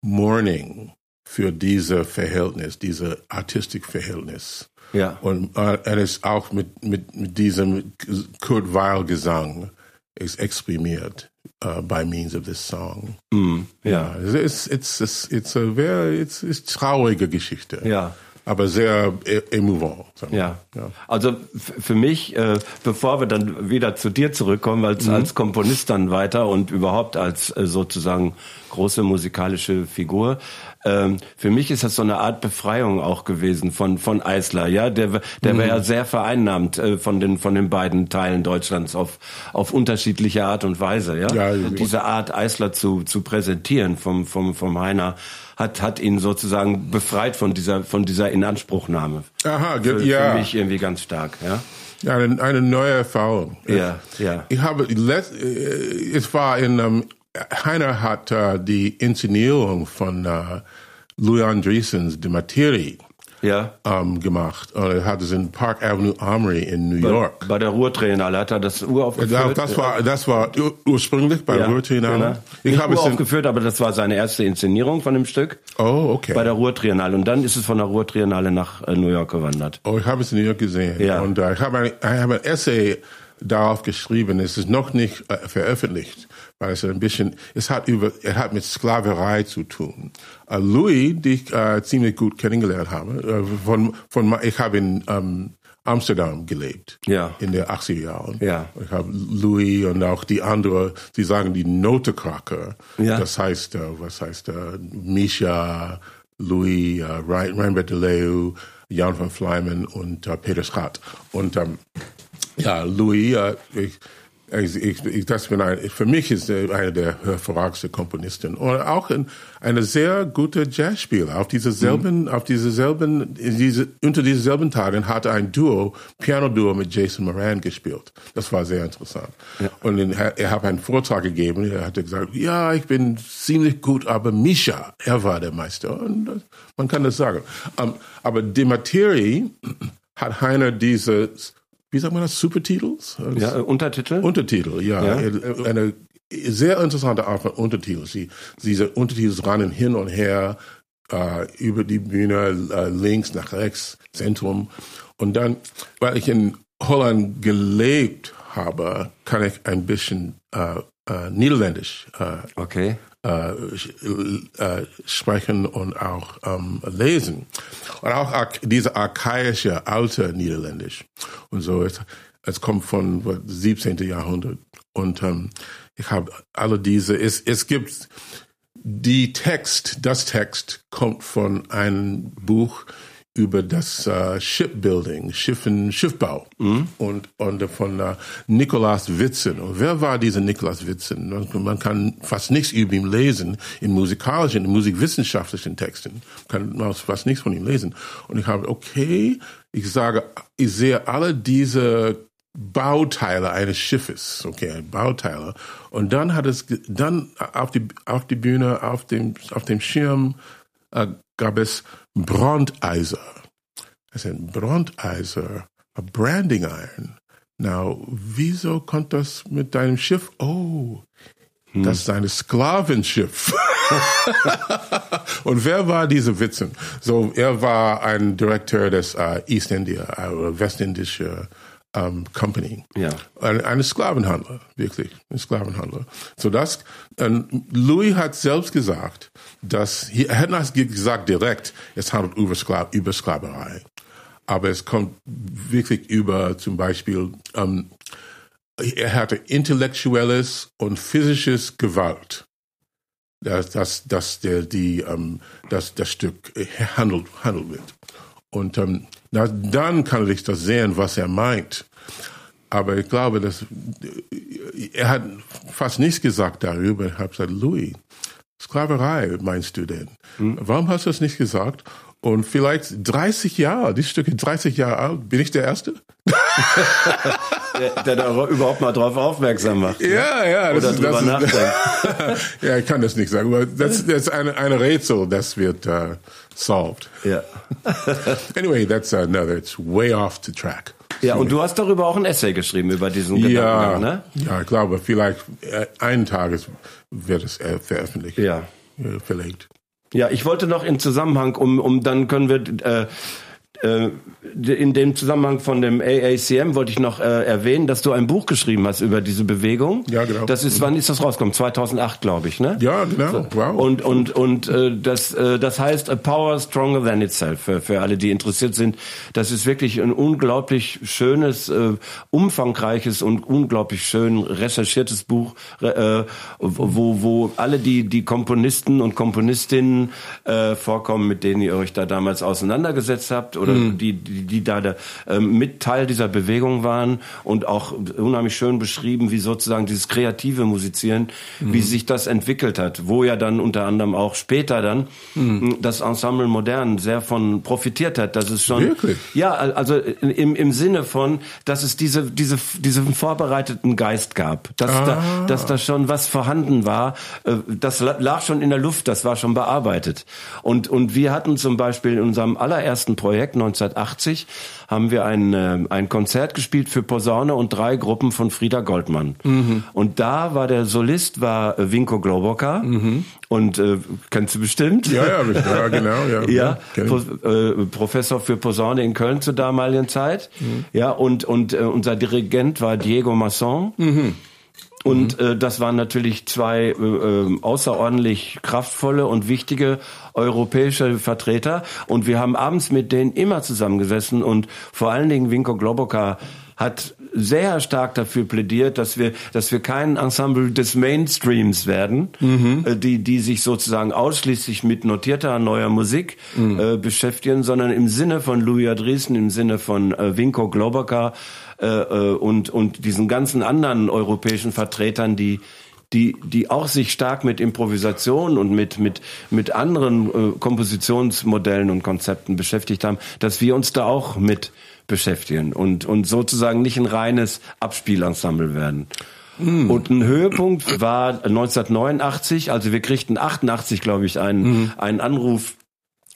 [SPEAKER 2] Mourning für diese Verhältnis, diese Artistikverhältnis.
[SPEAKER 1] Ja.
[SPEAKER 2] Und äh, er ist auch mit, mit, mit diesem Kurt Weil Gesang ist exprimiert uh, by means of this song.
[SPEAKER 1] Mm, ja.
[SPEAKER 2] ja. It's, it's, it's, it's a very, it's, it's traurige Geschichte.
[SPEAKER 1] Ja
[SPEAKER 2] aber sehr émouvant.
[SPEAKER 1] Ja. ja. Also für mich, äh, bevor wir dann wieder zu dir zurückkommen, als, mhm. als Komponist dann weiter und überhaupt als äh, sozusagen große musikalische Figur, ähm, für mich ist das so eine Art Befreiung auch gewesen von von Eisler, ja, der der mhm. war ja sehr vereinnahmt äh, von den von den beiden Teilen Deutschlands auf auf unterschiedliche Art und Weise, ja.
[SPEAKER 2] ja
[SPEAKER 1] diese Art Eisler zu zu präsentieren vom vom vom Heiner hat hat ihn sozusagen befreit von dieser von dieser Inanspruchnahme.
[SPEAKER 2] Aha,
[SPEAKER 1] für,
[SPEAKER 2] ja.
[SPEAKER 1] Für mich irgendwie ganz stark, ja.
[SPEAKER 2] Eine, eine neue Erfahrung.
[SPEAKER 1] Ja, ja.
[SPEAKER 2] Ich habe, es war in, um, Heiner hat uh, die Inszenierung von uh, Louis Andreessens De Materie
[SPEAKER 1] ja.
[SPEAKER 2] um, gemacht. Und er hat es in Park Avenue Armory in New
[SPEAKER 1] bei,
[SPEAKER 2] York.
[SPEAKER 1] Bei der Ruhrtriennale hat er das uraufgeführt.
[SPEAKER 2] Das war, das war ursprünglich bei
[SPEAKER 1] ja,
[SPEAKER 2] Ruhrtriennale.
[SPEAKER 1] Genau. Ich Nicht habe es aufgeführt, aber das war seine erste Inszenierung von dem Stück.
[SPEAKER 2] Oh, okay.
[SPEAKER 1] Bei der Ruhrtriennale. Und dann ist es von der Ruhrtriennale nach äh, New York gewandert.
[SPEAKER 2] Oh, ich habe es in New York gesehen.
[SPEAKER 1] Ja.
[SPEAKER 2] Und uh, ich habe ein, ich habe ein Essay darauf geschrieben. Es ist noch nicht äh, veröffentlicht, weil es ein bisschen, es hat über, er hat mit Sklaverei zu tun. Uh, Louis, die ich äh, ziemlich gut kennengelernt habe, äh, von, von, ich habe in ähm, Amsterdam gelebt.
[SPEAKER 1] Ja.
[SPEAKER 2] In den 80er Jahren.
[SPEAKER 1] Ja.
[SPEAKER 2] Ich habe Louis und auch die andere, die sagen die Notekracker.
[SPEAKER 1] Ja.
[SPEAKER 2] Das heißt, äh, was heißt, äh, Misha, Louis, äh, Reinbert de Leu, Jan van Fleimen und äh, Peter Schat. Und ähm, ja, Louis, äh, ich, ich, ich, das bin ein, für mich ist er einer der hervorragendsten Komponisten und auch ein, eine sehr gute Jazzspieler. Auf diese selben, mhm. auf diese selben, diese, unter diesen selben Tagen hat er ein Duo, Piano-Duo mit Jason Moran gespielt. Das war sehr interessant.
[SPEAKER 1] Ja.
[SPEAKER 2] Und er, er hat einen Vortrag gegeben. Er hatte gesagt, ja, ich bin ziemlich gut, aber Misha, er war der Meister. Und man kann das sagen. Um, aber De Materi hat Heiner dieses wie sagt man das, Supertitles?
[SPEAKER 1] Ja, äh, Untertitel?
[SPEAKER 2] Untertitel, ja. ja. Eine sehr interessante Art von Untertitel. Sie, diese Untertitel rennen hin und her äh, über die Bühne, äh, links nach rechts, Zentrum. Und dann, weil ich in Holland gelebt habe, kann ich ein bisschen äh, äh, Niederländisch
[SPEAKER 1] okay.
[SPEAKER 2] sprechen und auch ähm, lesen. Und auch diese archaische alte Niederländisch. Und so, es, es kommt von 17. Jahrhundert. Und ähm, ich habe alle diese, es, es gibt die Text, das Text kommt von einem Buch über das äh, Shipbuilding, Schiffen, Schiffbau
[SPEAKER 1] mhm.
[SPEAKER 2] und, und von äh, Nikolaus Witzen. Und wer war dieser Nikolaus Witzen? Man, man kann fast nichts über ihn lesen in musikalischen, in musikwissenschaftlichen Texten. Man kann fast nichts von ihm lesen. Und ich habe, okay, ich sage, ich sehe alle diese Bauteile eines Schiffes, okay, Bauteile. Und dann hat es, dann auf die, auf die Bühne, auf dem, auf dem Schirm, äh, gab es Brandeiser. Es ist ein Brandeiser, a branding iron. Now, wieso kommt das mit deinem Schiff? Oh, hm. das ist ein Sklavenschiff. Und wer war diese Witzen? So, er war ein Direktor des uh, East India, uh, westindische ähm, Company.
[SPEAKER 1] Ja.
[SPEAKER 2] Eine, eine Sklavenhandler, wirklich, ein Sklavenhandler. So das, ähm, Louis hat selbst gesagt, dass, er hat nicht gesagt direkt, es handelt über, Skla über Sklaverei. Aber es kommt wirklich über zum Beispiel, ähm, er hatte intellektuelles und physisches Gewalt dass, dass, dass der, die, ähm, dass das Stück handelt, handelt wird. Und ähm, na, dann kann ich das sehen, was er meint. Aber ich glaube, dass er hat fast nichts gesagt darüber. Ich habe gesagt, Louis, Sklaverei meinst du denn? Hm. Warum hast du das nicht gesagt? Und vielleicht 30 Jahre, die Stücke 30 Jahre alt, bin ich der Erste?
[SPEAKER 1] der, da überhaupt mal drauf aufmerksam macht.
[SPEAKER 2] Ne? Ja, ja.
[SPEAKER 1] Oder das drüber ist, nachdenkt.
[SPEAKER 2] ja, ich kann das nicht sagen, aber das, das ist eine, eine Rätsel, das wird uh, solved.
[SPEAKER 1] Ja.
[SPEAKER 2] anyway, that's another, it's way off the track.
[SPEAKER 1] Ja, und du hast darüber auch ein Essay geschrieben, über diesen
[SPEAKER 2] ja,
[SPEAKER 1] Gedankengang, ne?
[SPEAKER 2] Ja, ich glaube, vielleicht äh, einen Tages wird es äh, veröffentlicht.
[SPEAKER 1] Ja.
[SPEAKER 2] Vielleicht.
[SPEAKER 1] Ja, ich wollte noch im Zusammenhang, um, um dann können wir äh, in dem Zusammenhang von dem AACM wollte ich noch äh, erwähnen, dass du ein Buch geschrieben hast über diese Bewegung.
[SPEAKER 2] Ja, genau.
[SPEAKER 1] Das ist, wann ist das rausgekommen? 2008, glaube ich, ne?
[SPEAKER 2] Ja, genau. So.
[SPEAKER 1] Wow. Und und und äh, das äh, das heißt A Power Stronger Than Itself für, für alle, die interessiert sind. Das ist wirklich ein unglaublich schönes, äh, umfangreiches und unglaublich schön recherchiertes Buch, äh, wo wo alle die die Komponisten und Komponistinnen äh, vorkommen, mit denen ihr euch da damals auseinandergesetzt habt oder mhm. die, die, die da der, ähm, mit Teil dieser Bewegung waren und auch unheimlich schön beschrieben, wie sozusagen dieses kreative Musizieren, mhm. wie sich das entwickelt hat, wo ja dann unter anderem auch später dann mhm. das Ensemble Modern sehr von profitiert hat, dass es schon
[SPEAKER 2] Wirklich?
[SPEAKER 1] ja also im, im Sinne von, dass es diese diese diesen vorbereiteten Geist gab, dass ah. da dass da schon was vorhanden war, äh, das lag schon in der Luft, das war schon bearbeitet und und wir hatten zum Beispiel in unserem allerersten Projekt 1980 haben wir ein, äh, ein Konzert gespielt für Posaune und drei Gruppen von Frieda Goldmann. Mhm. Und da war der Solist war äh, Winko Globoka mhm. und äh, kennst du bestimmt?
[SPEAKER 2] Ja, ja, ja genau, ja.
[SPEAKER 1] ja, Pro, äh, Professor für Posaune in Köln zur damaligen Zeit. Mhm. Ja, und und äh, unser Dirigent war Diego Masson. Und mhm. äh, das waren natürlich zwei äh, äh, außerordentlich kraftvolle und wichtige europäische Vertreter. Und wir haben abends mit denen immer zusammengesessen und vor allen Dingen Winko Globoka hat sehr stark dafür plädiert, dass wir, dass wir kein Ensemble des Mainstreams werden, mhm. äh, die, die sich sozusagen ausschließlich mit notierter neuer Musik mhm. äh, beschäftigen, sondern im Sinne von Louis Adriessen, im Sinne von äh, Winko Globoka äh, äh, und, und diesen ganzen anderen europäischen Vertretern, die die, die auch sich stark mit Improvisation und mit, mit, mit anderen äh, Kompositionsmodellen und Konzepten beschäftigt haben, dass wir uns da auch mit beschäftigen und, und sozusagen nicht ein reines Abspielensemble werden. Mm. Und ein Höhepunkt war 1989, also wir kriegten 88, glaube ich, einen, mm. einen Anruf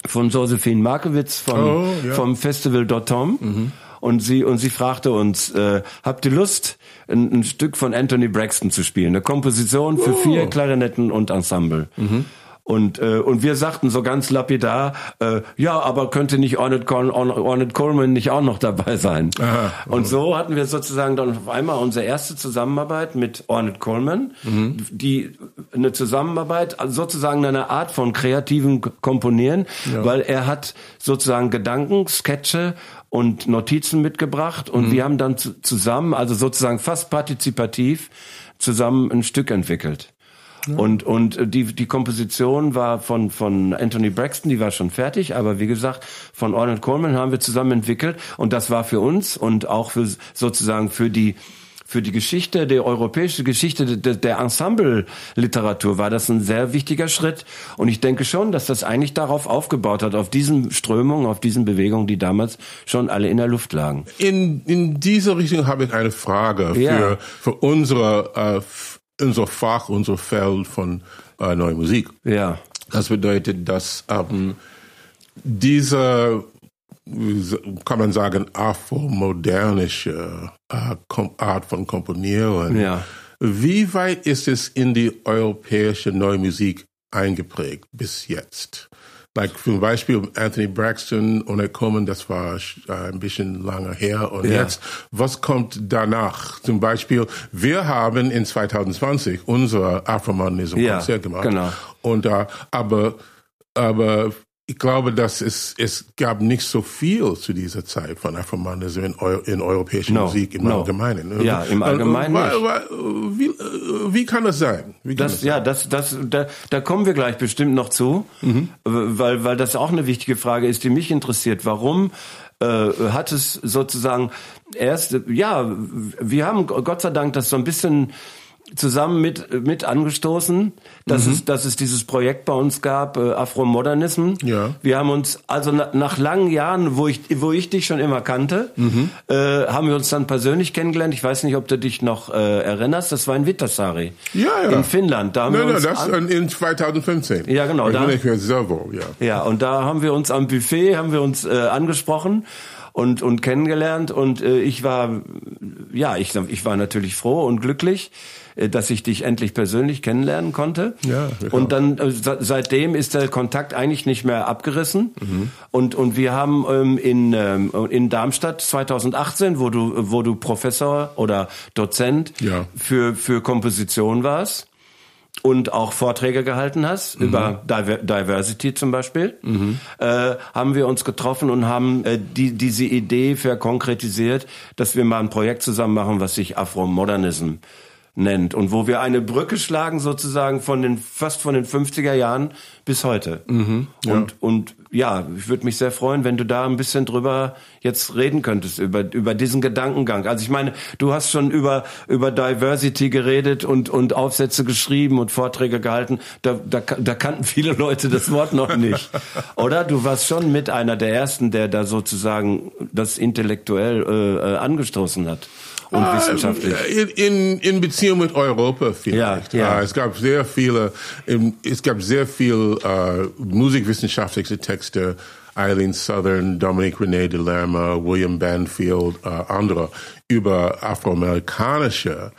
[SPEAKER 1] von Josephine Markowitz vom, oh, ja. vom Festival Dotom. Mhm. Und sie, und sie fragte uns, äh, habt ihr Lust, ein, ein, Stück von Anthony Braxton zu spielen? Eine Komposition für oh. vier Klarinetten und Ensemble. Mhm. Und, äh, und wir sagten so ganz lapidar, äh, ja, aber könnte nicht Ornette, Col Ornette Coleman nicht auch noch dabei sein? Aha. Und so hatten wir sozusagen dann auf einmal unsere erste Zusammenarbeit mit Ornette Coleman, mhm. die eine Zusammenarbeit, also sozusagen eine Art von kreativen Komponieren, ja. weil er hat sozusagen Gedanken, Sketche und Notizen mitgebracht und mhm. wir haben dann zusammen, also sozusagen fast partizipativ, zusammen ein Stück entwickelt. Und, und die, die Komposition war von, von Anthony Braxton, die war schon fertig, aber wie gesagt, von Ornette Coleman haben wir zusammen entwickelt und das war für uns und auch für sozusagen für die für die Geschichte, die europäische Geschichte der, der Ensemble-Literatur war das ein sehr wichtiger Schritt. Und ich denke schon, dass das eigentlich darauf aufgebaut hat, auf diesen Strömungen, auf diesen Bewegungen, die damals schon alle in der Luft lagen.
[SPEAKER 2] In, in diese Richtung habe ich eine Frage für, ja. für unsere äh, unser Fach, unser Feld von äh, neue Musik.
[SPEAKER 1] Ja.
[SPEAKER 2] Das bedeutet, dass ähm, diese, kann man sagen, afromodernische äh, Art von Komponieren,
[SPEAKER 1] ja.
[SPEAKER 2] wie weit ist es in die europäische neue Musik eingeprägt bis jetzt? like zum Beispiel Anthony Braxton und er kommen, das war äh, ein bisschen lange her. Und
[SPEAKER 1] Ja.
[SPEAKER 2] jetzt, was kommt danach? Zum Beispiel, wir haben in 2020 unser Afromodernism-Konzert
[SPEAKER 1] Ja,
[SPEAKER 2] gemacht.
[SPEAKER 1] genau.
[SPEAKER 2] Und äh, aber aber ich glaube, dass es es gab nicht so viel zu dieser Zeit von Afromodernism in, Eu in europäischer
[SPEAKER 1] No,
[SPEAKER 2] Musik im
[SPEAKER 1] no.
[SPEAKER 2] Allgemeinen.
[SPEAKER 1] Ja, im Allgemeinen nicht.
[SPEAKER 2] wa- Wie, äh, wie kann das sein? Kann
[SPEAKER 1] Das, ja, das, das, da, da kommen wir gleich bestimmt noch zu, weil, weil das auch eine wichtige Frage ist, die mich interessiert. Warum äh, hat es sozusagen erst, ja, wir haben Gott sei Dank das so ein bisschen zusammen mit mit angestoßen, dass es dass es dieses Projekt bei uns gab äh, Afromodernism.
[SPEAKER 2] Ja.
[SPEAKER 1] Wir haben uns also na, nach langen Jahren, wo ich wo ich dich schon immer kannte, äh, haben wir uns dann persönlich kennengelernt. Ich weiß nicht, ob du dich noch äh, erinnerst. Das war in Vitasari.
[SPEAKER 2] Ja, ja.
[SPEAKER 1] In Finnland. Da haben
[SPEAKER 2] Nein,
[SPEAKER 1] wir
[SPEAKER 2] nein,
[SPEAKER 1] uns
[SPEAKER 2] das
[SPEAKER 1] an-
[SPEAKER 2] in, in 2015.
[SPEAKER 1] Ja, genau,
[SPEAKER 2] Ich
[SPEAKER 1] da-
[SPEAKER 2] sehr wohl, ja.
[SPEAKER 1] ja, und da haben wir uns am Buffet haben wir uns äh, angesprochen und und kennengelernt und äh, ich war ja ich ich war natürlich froh und glücklich, dass ich dich endlich persönlich kennenlernen konnte.
[SPEAKER 2] Ja,
[SPEAKER 1] und dann äh, se- seitdem ist der Kontakt eigentlich nicht mehr abgerissen. Und und wir haben ähm, in ähm, in Darmstadt 2018, wo du wo du Professor oder Dozent
[SPEAKER 2] Ja.
[SPEAKER 1] für für Komposition warst und auch Vorträge gehalten hast über Diver Diversity zum Beispiel, äh, haben wir uns getroffen und haben äh, die, diese Idee verkonkretisiert, dass wir mal ein Projekt zusammen machen, was sich Afromodernism nennt und wo wir eine Brücke schlagen sozusagen von den fast von den 50er Jahren bis heute. Und und ja, ich würde mich sehr freuen, wenn du da ein bisschen drüber jetzt reden könntest über über diesen Gedankengang. Also ich meine, du hast schon über über Diversity geredet und und Aufsätze geschrieben und Vorträge gehalten. Da da, da kannten viele Leute das Wort noch nicht. Oder du warst schon mit einer der ersten, der da sozusagen das intellektuell äh, äh, angestoßen hat und wissenschaftlich.
[SPEAKER 2] In, in, in Beziehung mit Europa vielleicht.
[SPEAKER 1] Ja, ja.
[SPEAKER 2] Äh, Es gab sehr viele, es gab sehr viel äh, musikwissenschaftliche Texte, Eileen Southern, Dominic René de Lerma, William Banfield, äh, andere, über afroamerikanische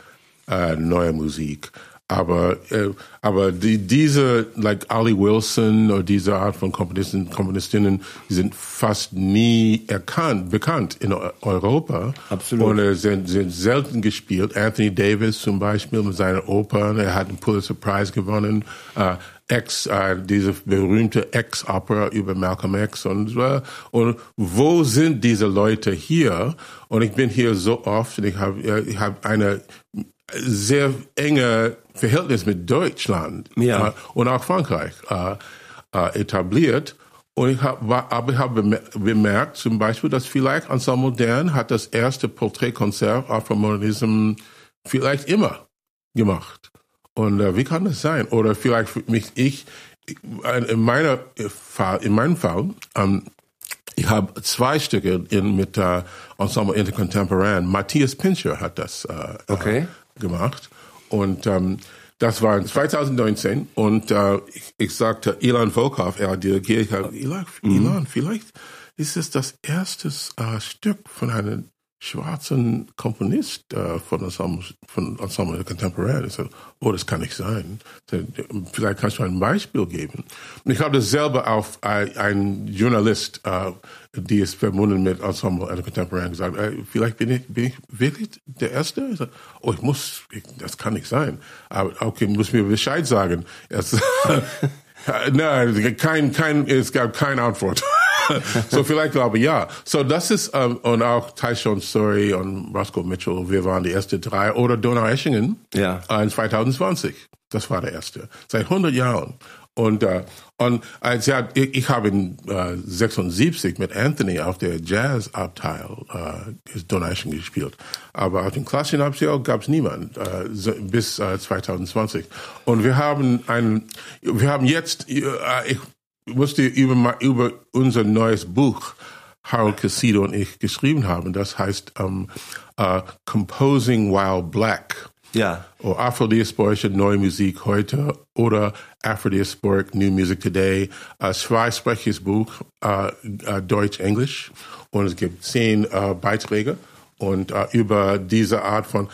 [SPEAKER 2] äh, neue Musik. Aber, äh, aber die, diese, like Ali Wilson oder diese Art von Komponisten, Komponistinnen, die sind fast nie erkannt, bekannt in Eu- Europa.
[SPEAKER 1] Absolut.
[SPEAKER 2] Und äh, sind, sind selten gespielt. Anthony Davis zum Beispiel mit seinen Opern, er hat einen Pulitzer Prize gewonnen. Äh, X, äh, diese berühmte X-Opera über Malcolm X und, äh, und wo sind diese Leute hier? Und ich bin hier so oft und ich habe äh, ich habe eine sehr enge Verhältnis mit Deutschland
[SPEAKER 1] Ja.
[SPEAKER 2] äh, und auch Frankreich äh, äh, etabliert. Und ich habe aber ich habe bemer- bemerkt zum Beispiel, dass vielleicht Ensemble Modern hat das erste Porträtkonzert Afromodernism vielleicht immer gemacht. Und äh, wie kann das sein? Oder vielleicht für mich ich in meiner Fall, in meinem Fall, ähm, ich habe zwei Stücke in, mit äh, Ensemble Intercontemporain. Matthias Pincher hat das äh,
[SPEAKER 1] Okay.
[SPEAKER 2] Gemacht. Und ähm, das war in 2019. Und äh, ich, ich sagte Ilan Volkov, er dirigiert, ich habe, Ilan, Ilan, vielleicht ist es das erste äh, Stück von einem schwarzen Komponist äh, von Ensemble, von Ensemble Contemporary. Ich so, oh, das kann nicht sein. Vielleicht kannst du ein Beispiel geben. Und ich habe das selber auf ein, ein Journalist, äh, die ist verbunden mit Ensemble Contemporary, gesagt, äh, vielleicht bin ich, bin ich wirklich der Erste? Ich so, oh, ich muss, ich, das kann nicht sein. Aber okay, muss mir Bescheid sagen. Nein, kein, kein, es gab keine Antwort. So vielleicht glaube ich ja. So das ist ähm, und auch Tyson Story und Roscoe Mitchell. Wir waren die erste drei oder Donau Eschingen
[SPEAKER 1] Ja.
[SPEAKER 2] äh, in 2020. Das war der erste seit 100 Jahren. Und äh, und als ja, ich, ich habe in äh, 76 mit Anthony auf der Jazzabteil äh, Donau Eschingen gespielt. Aber auf dem klassischen Abteil gab es niemand äh, so, bis äh, 2020. Und wir haben einen, wir haben jetzt, äh, ich musste über, über unser neues Buch, Harold Cassido und ich geschrieben haben. Das heißt ähm, äh, Composing While Black.
[SPEAKER 1] Ja.
[SPEAKER 2] Oder Afrodiasporische Neue Musik heute oder Afrodiasporic New Music Today. Ein zweisprachiges Buch, äh, Deutsch-Englisch. Und es gibt zehn Beiträge und über diese Art von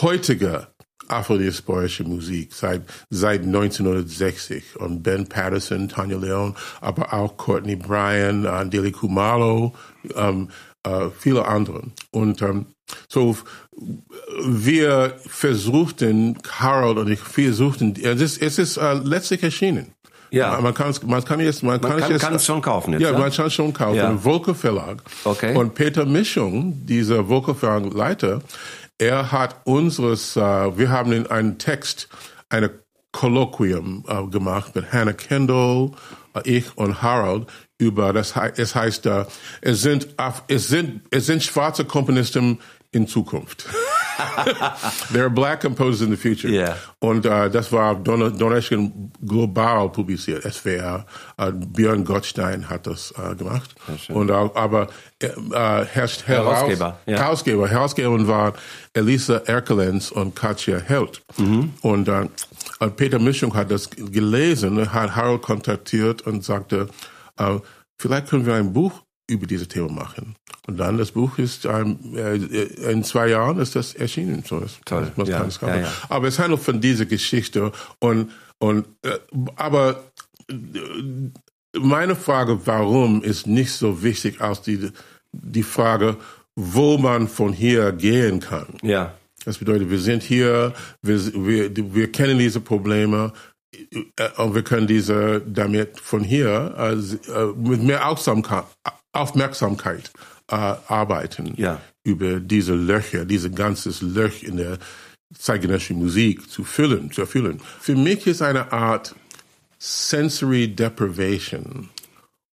[SPEAKER 2] heutiger afrodiasporische Musik seit, seit 1960. Und Ben Patterson, Tanya Leon, aber auch Courtney Bryan, uh, Deli Kumalo, um, uh, viele andere. Und um, so wir versuchten, Harold und ich versuchten, es ist, es ist uh, letztlich erschienen.
[SPEAKER 1] Ja.
[SPEAKER 2] Man kann man kann jetzt, man,
[SPEAKER 1] Man
[SPEAKER 2] kann,
[SPEAKER 1] kann
[SPEAKER 2] jetzt,
[SPEAKER 1] es schon kaufen jetzt.
[SPEAKER 2] ja,
[SPEAKER 1] ne?
[SPEAKER 2] man kann schon kaufen.
[SPEAKER 1] Ja.
[SPEAKER 2] Volker Verlag.
[SPEAKER 1] Okay.
[SPEAKER 2] Und Peter Mischung, dieser Volker Verlag Leiter, er hat unseres, äh, wir haben in einen Text eine Kolloquium äh, gemacht mit Hannah Kendall, äh, ich und Harold über das es heißt es sind es sind es sind schwarze Komponisten in Zukunft. There are black composers in the future.
[SPEAKER 1] Yeah.
[SPEAKER 2] Und äh, das war Don Donnerschen global publiziert. SWR. Äh, Björn Gottstein hat das äh, gemacht. Und auch, aber äh, äh, herrscht
[SPEAKER 1] Herausgeber, ja.
[SPEAKER 2] Herausgeber. Herausgeber waren Elisa Erkelenz und Katja Held.
[SPEAKER 1] Mhm.
[SPEAKER 2] Und äh, äh, Peter Mischung hat das gelesen, hat Harold kontaktiert und sagte, äh, vielleicht können wir ein Buch über dieses Thema machen. Und dann das Buch ist ähm, äh, in zwei Jahren ist das erschienen. So, das,
[SPEAKER 1] Toll.
[SPEAKER 2] das
[SPEAKER 1] Ja, ja, ja.
[SPEAKER 2] Aber es handelt von dieser Geschichte und und äh, aber äh, meine Frage, warum, ist nicht so wichtig als die die Frage, wo man von hier gehen kann.
[SPEAKER 1] Ja.
[SPEAKER 2] Das bedeutet, wir sind hier, wir, wir, wir kennen diese Probleme äh, und wir können diese damit von hier äh, mit mehr Aufmerksamkeit, Aufmerksamkeit äh, arbeiten
[SPEAKER 1] Ja.
[SPEAKER 2] über diese Löcher, diese ganzes Löch in der zeitgenössischen Musik zu füllen, zu erfüllen. Für mich ist eine Art Sensory Deprivation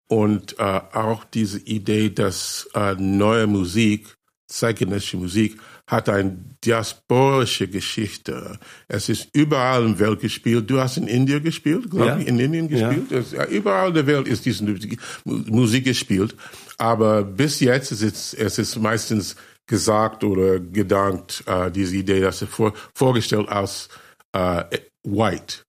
[SPEAKER 2] und äh, auch diese Idee, dass äh, neue Musik, zeitgenössische Musik, hat eine diasporische Geschichte. Es ist überall in der Welt gespielt. Du hast in Indien gespielt, glaube
[SPEAKER 1] Ja.
[SPEAKER 2] ich, in Indien
[SPEAKER 1] Ja.
[SPEAKER 2] gespielt. Es, ja, überall in der Welt ist diese Musik, Musik gespielt. Aber bis jetzt ist es, es ist meistens gesagt oder gedankt, äh, diese Idee, dass es vor, vorgestellt als äh, white.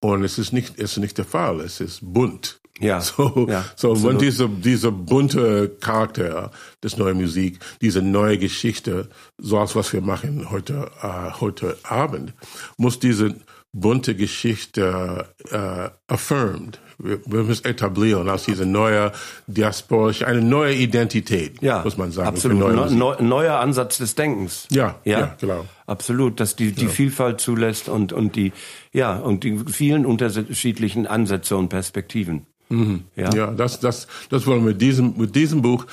[SPEAKER 2] Und es ist nicht, es ist nicht der Fall. Es ist bunt.
[SPEAKER 1] Ja.
[SPEAKER 2] So,
[SPEAKER 1] Ja,
[SPEAKER 2] so
[SPEAKER 1] absolut.
[SPEAKER 2] wenn dieser, dieser bunte Charakter des neuen Musik, diese neue Geschichte, so als was wir machen heute, äh, heute Abend, muss diese bunte Geschichte äh, affirmed. Wir, wir müssen etablieren als diese neue diasporische, eine neue Identität,
[SPEAKER 1] Ja,
[SPEAKER 2] muss man sagen.
[SPEAKER 1] absolut.
[SPEAKER 2] neue
[SPEAKER 1] Neu, neuer Ansatz des Denkens.
[SPEAKER 2] Ja,
[SPEAKER 1] ja,
[SPEAKER 2] ja, genau.
[SPEAKER 1] Absolut, dass die, die Vielfalt zulässt und, und die, ja, und die vielen unterschiedlichen Ansätze und Perspektiven. Ja.
[SPEAKER 2] Ja, das, das, das wollen wir mit diesem, mit diesem Buch.